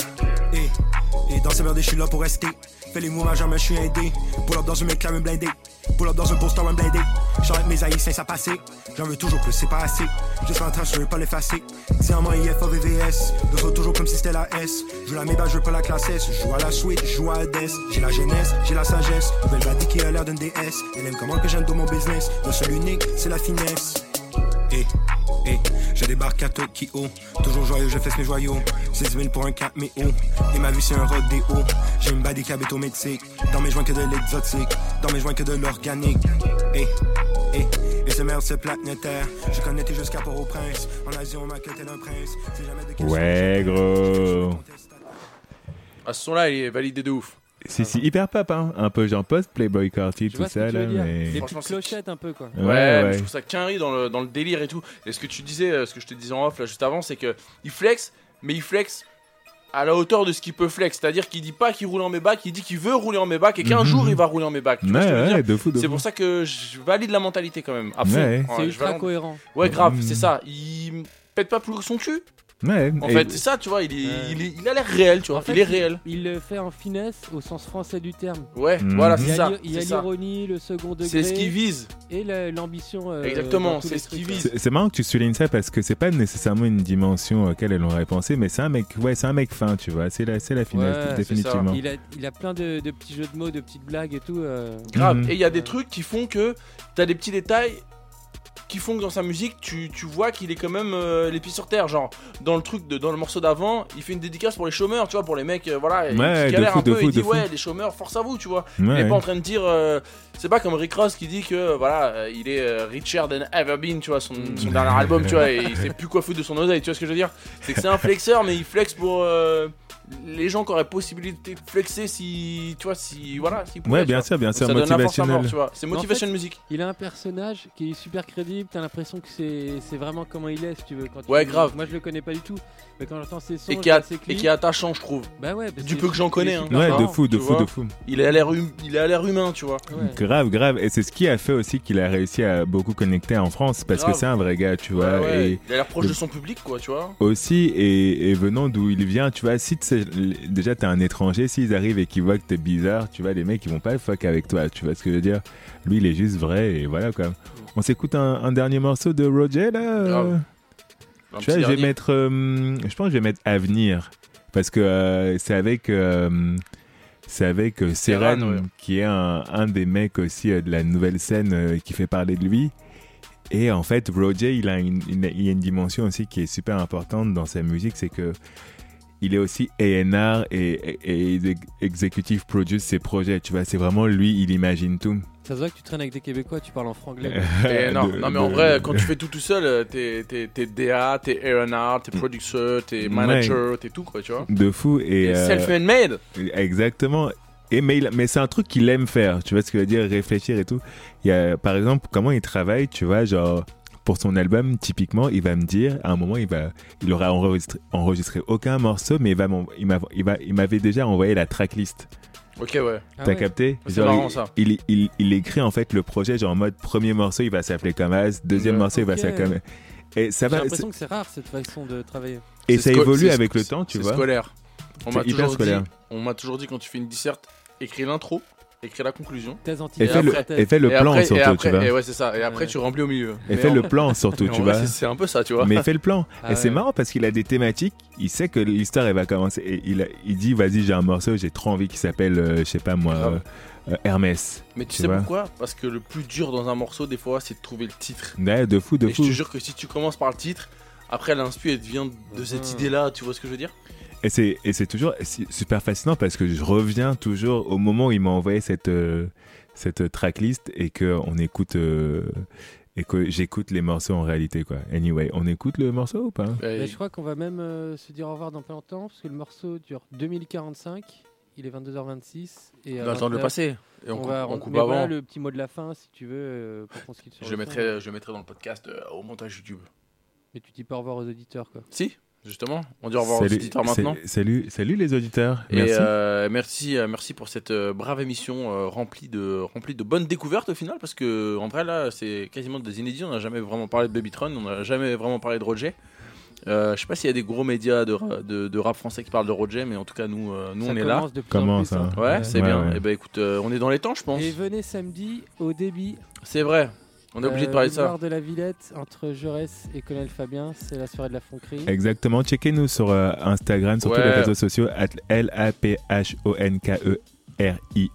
Dans ces merdes, je suis là pour rester. Fais les mouvements, jamais je suis aidé. Pull up dans un McLaren blindé. Pull up dans un poster un blindé. J'arrête mes haïtiens, ça passé. J'en veux toujours plus, c'est pas assez. Juste en train, je veux pas l'effacer. En IFA VVS. Fois toujours comme si c'était la S. Joue la méba, je veux pas la classe S. Je joue à la suite, joue à Hades. J'ai la jeunesse, j'ai la sagesse. Nouvelle badi qui a l'air d'une DS. Elle aime comment que j'aime dans mon business. Le seul unique, c'est la finesse. Et, et, je débarque à Tokyo. Toujours joyeux, je fesse mes joyaux. 16 000 pour un 4 mais oh. Et ma vie, c'est un rodéo. J'ai une badi métique. Dans mes joints que de l'exotique. Dans mes joints que de l'organique. Et, et, et ce merde, c'est planétaire. Je connais tout jusqu'à Port-au-Prince. En Asie, on m'a que tel un prince. C'est jamais de Ouais, gros. Ah, ce son-là, il est validé de ouf. C'est si hyper pop, hein. Un peu genre post Playboy Carty, tout ça là. Mais... Des petites clochettes un peu quoi. Ouais, Ouais, ouais. mais je trouve ça quinri dans le, dans le délire et tout. Et ce que tu disais, euh, ce que je te disais en off là juste avant, c'est que il flex, mais il flex à la hauteur de ce qu'il peut flex. C'est-à-dire qu'il dit pas qu'il roule en Maybach, il dit qu'il veut rouler en Maybach et qu'un Mhm. jour il va rouler en ce Ouais, ouais, dire de fou, de C'est pour ça que je valide la mentalité quand même. À fond. Ouais. Ouais, C'est ultra cohérent. Ouais, grave, Mhm. c'est ça. Il pète pas plus que son cul. Ouais, En fait, c'est ça, tu vois. Il, est- il, est- il a l'air réel, tu vois. En fait, il est réel. Il le fait en finesse au sens français du terme. Ouais, voilà, c'est a ça. il y a l'ironie, le second degré. C'est ce qu'il vise. Et la- l'ambition. euh, Exactement, c'est ce qu'il vise. C'est marrant que tu soulignes ça parce que c'est pas nécessairement une dimension auquel elle aurait pensé, mais c'est un mec, ouais, c'est un mec fin, tu vois. C'est la, c'est la finesse, Ouais, définitivement. Il a, il a plein de, de petits jeux de mots, de petites blagues et tout. euh. Grave. Mhm. Et il y a des trucs qui font que t'as des petits détails qui font que dans sa musique, tu, tu vois qu'il est quand même euh, les pieds sur terre. Genre, dans le truc, de, dans le morceau d'avant, il fait une dédicace pour les chômeurs, tu vois, pour les mecs, euh, voilà, Ouais, qui de galèrent fou, un peu. fou, il dit, fou. ouais, les chômeurs, force à vous, tu vois. Il est pas en train de dire. euh, c'est pas comme Rick Ross qui dit que voilà, il est richer than ever been, tu vois, son, son dernier album, tu vois, et il sait plus quoi foutre de son oseille, tu vois ce que je veux dire C'est que c'est un flexeur, mais il flex pour les gens qui auraient possibilité de flexer si, tu vois, si, voilà, pouvaient, Ouais, bien sûr, bien sûr, motivationnel. tu vois. C'est Mais en motivation fait, music. Il a un personnage qui est super crédible. T'as l'impression que c'est c'est vraiment comment il est, si tu veux. Quand tu- Ouais, grave. Moi, je le connais pas du tout. Mais quand j'entends ses sons, Et qui, a- et qui est attachant, je trouve. Bah ouais, bah du peu que j'en connais, hein. Ouais, de fou, de fou, de fou. Il a l'air hum- il a l'air humain, tu vois. Ouais. Grave, grave. Et c'est ce qui a fait aussi qu'il a réussi à beaucoup connecter en France parce Grave. que c'est un vrai gars, tu vois. Ouais, ouais. Et Il a l'air proche de son public, quoi, tu vois. aussi, et, venant d'où il vient, tu vois, si déjà t'es un étranger, s'ils arrivent et qu'ils voient que t'es bizarre, tu vois, les mecs ils vont pas fuck avec toi, tu vois ce que je veux dire? Lui il est juste vrai et voilà quoi. On s'écoute un, un dernier morceau de Roger là? Tu vois, je vais mettre, euh, je pense que je vais mettre Avenir parce que euh, c'est avec, euh, c'est avec ouais. qui est un, un des mecs aussi de la nouvelle scène qui fait parler de lui. Et en fait, Roger, il a une, une- il a une dimension aussi qui est super importante dans sa musique, c'est que il est aussi A&R et, et, et executive produce ses projets. Tu vois, c'est vraiment lui, il imagine tout. Ça se voit que tu traînes avec des Québécois, tu parles en franglais. Non, De- non, mais en de- vrai, de- quand tu fais tout tout seul, euh, t'es t'es- t'es DA, t'es A&R, t'es producer, t'es manager, t'es tout, quoi, tu vois. de fou et T'es euh, self-made. Exactement. Et mais, il- mais c'est un truc qu'il aime faire, tu vois ce que je veux dire, réfléchir et tout. Il y a, par exemple, comment il travaille, tu vois, genre, pour son album, typiquement, il va me dire, à un moment, il va, il aura enregistré, enregistré aucun morceau, mais il va, m'en- il m'a- il va, il m'avait déjà envoyé la tracklist. Ok, ouais. Ah T'as ouais. capté? C'est marrant, il, ça. Il, il, il écrit en fait le projet, genre en mode premier morceau, il va s'appeler comme As, deuxième Ouais. morceau, il va s'appeler comme. Et ça J'ai va, l'impression que c'est rare cette façon de travailler. et C'est ça évolue c'est avec le temps, tu c'est vois. scolaire. On C'est m'a hyper toujours scolaire. dit, on m'a toujours dit quand tu fais une disserte, écris l'intro, écris la conclusion. Thèse Et, Et fais le, et fais le et plan après, et surtout, après- tu vois. Et ouais, c'est ça. Et après, Ouais. tu remplis au milieu. Et Mais fais en- le plan surtout, tu vois. c'est- un peu ça, tu vois. Mais fais le plan. Ah et c'est marrant parce qu'il a des thématiques. Il sait que l'histoire elle va commencer. Et il, a- il dit vas-y j'ai un morceau, j'ai trop envie qui s'appelle, euh, je sais pas moi, euh, euh, Hermès. Mais tu, Tu sais vois. pourquoi? Parce que le plus dur dans un morceau, des fois, c'est de trouver le titre. Ouais, de fou, de et fou. je te jure que si tu commences par le titre, après l'inspi, elle vient de cette Mhm. idée-là, tu vois ce que je veux dire? Et c'est et c'est toujours super fascinant parce que je reviens toujours au moment où il m'a envoyé cette euh, cette tracklist et que on écoute euh, et que j'écoute les morceaux en réalité quoi. Anyway, on écoute le morceau ou pas? Et- Mais je crois qu'on va même euh, se dire au revoir dans pas longtemps parce que le morceau dure 2045. Il est 22h26. Et On a le temps de le passer. Et on, on coupe, va, on coupe mais avant. voilà le petit mot de la fin si tu veux euh, pour qu'on se quitte sur Je le, mettrai, je mettrai dans le podcast euh, au montage YouTube. Mais tu dis pas au revoir aux auditeurs quoi. Si justement. On dit au revoir aux auditeurs maintenant. c'est- Salut, salut les auditeurs. Et Merci. euh, merci, euh, merci pour cette euh, brave émission euh, remplie de remplie de bonnes découvertes au final, parce que en vrai là, c'est quasiment des inédits. On n'a jamais vraiment parlé de Babytron, on n'a jamais vraiment parlé de Roger. Euh, je sais pas s'il y a des gros médias de, de, de rap français qui parlent de Roger, mais en tout cas nous, euh, nous Ça on est là. commence de plus en Comment plus, ça hein. Ouais, c'est Ouais, bien. ouais. Et ben écoute, euh, on est dans les temps, je pense. Et venez samedi au débit. C'est vrai. On est obligé de euh, parler de ça. boulevard de la Villette entre Jaurès et Colonel Fabien. C'est la soirée de la Fonquerie. Exactement. Checkez-nous sur euh, Instagram, sur tous les réseaux sociaux, at L-A-P-H-O-N-K-E-R-I-E,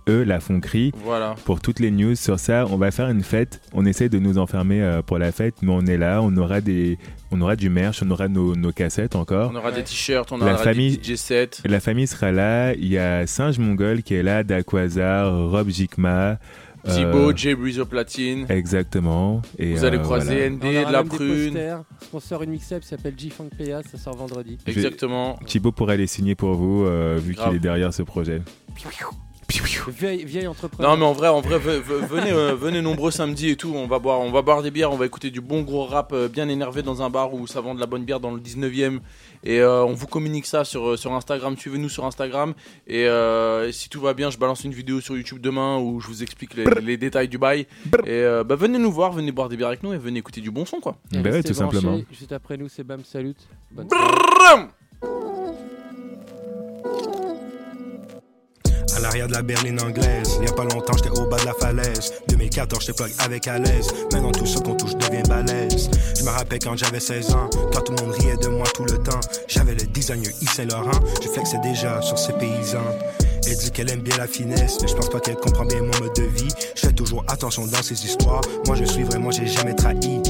E, la Fonquerie. Voilà. Pour toutes les news sur ça, on va faire une fête. On essaie de nous enfermer euh, pour la fête, mais on est là. On aura, des, on aura du merch, on aura nos, nos cassettes encore. On aura des t-shirts, on La aura famille- des DJ sets. La famille sera là. Il y a Singe Mongol qui est là, Daquazar, Rob Jikma. Euh, Thibaut, Jay Breeze au platine. Exactement. Et, Vous allez euh, croiser voilà. On ND, de la prune. posters. Sponsor une mixtape qui s'appelle G-Funk PA. Ça sort vendredi. Exactement. Thibaut pourrait les signer pour vous, euh, vu qu'il est derrière ce projet. Vieille, vieille entrepreneur. Non mais en vrai, en vrai, ve- ve- venez, euh, venez nombreux samedi et tout. On va boire, on va boire des bières, on va écouter du bon gros rap euh, bien énervé dans un bar où ça vend de la bonne bière dans le 19e. Et euh, on vous communique ça sur sur Instagram. Suivez-nous sur Instagram. Et, euh, si tout va bien, je balance une vidéo sur YouTube demain où je vous explique les, les détails du bail. Et euh, bah, venez nous voir, venez boire des bières avec nous et venez écouter du bon son quoi. Bah ouais, restez tout simplement. Juste après nous, c'est Bam Salut. Bonne L'arrière de la berline anglaise, il y a pas longtemps j'étais au bas de la falaise. 2014 j'étais plug avec à l'aise. Maintenant tout ce qu'on touche devient balèze. Je me rappelle quand j'avais 16 ans, quand tout le monde riait de moi tout le temps. J'avais le designer Yves Saint Laurent, je flexais déjà sur ces paysans. Elle dit qu'elle aime bien la finesse, mais je pense pas qu'elle comprend bien mon mode de vie. Je fais toujours attention dans ces histoires. Moi je suis vrai, moi j'ai jamais trahi.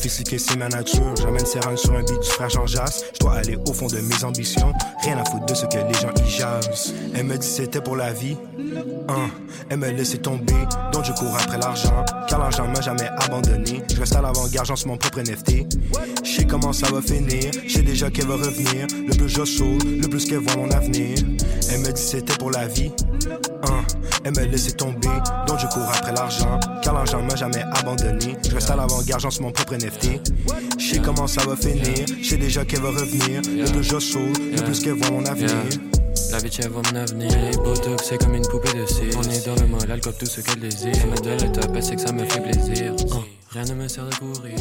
Sophistiqué c'est ma nature, j'amène Serran sur un beat du frère Jean. Je dois aller au fond de mes ambitions, rien à foutre de ce que les gens y jasent. Elle me dit c'était pour la vie, Hein, elle me laissait tomber, donc je cours après l'argent. Car l'argent m'a jamais abandonné. Je reste à l'avant-garde, j'en mon propre NFT. Je sais comment ça va finir, je sais déjà qu'elle va revenir. Le plus je saute, le plus qu'elle voit mon avenir. Elle me dit c'était pour la vie. Hein, elle me laissait tomber, donc je cours après l'argent. Car l'argent m'a jamais abandonné. Je reste à l'avant-garde, j'en suis mon propre NFT. Je sais comment ça va finir, je sais déjà qu'elle va revenir. Le plus je saute, le plus qu'elle voit mon avenir. La bitch elle voit mon avenir, les botox c'est comme une poupée de cire On est dans le mal, alcool tout ce qu'elle désire Elle me donne le top, elle sait que ça me fait plaisir Oh, Rien ne me sert de courir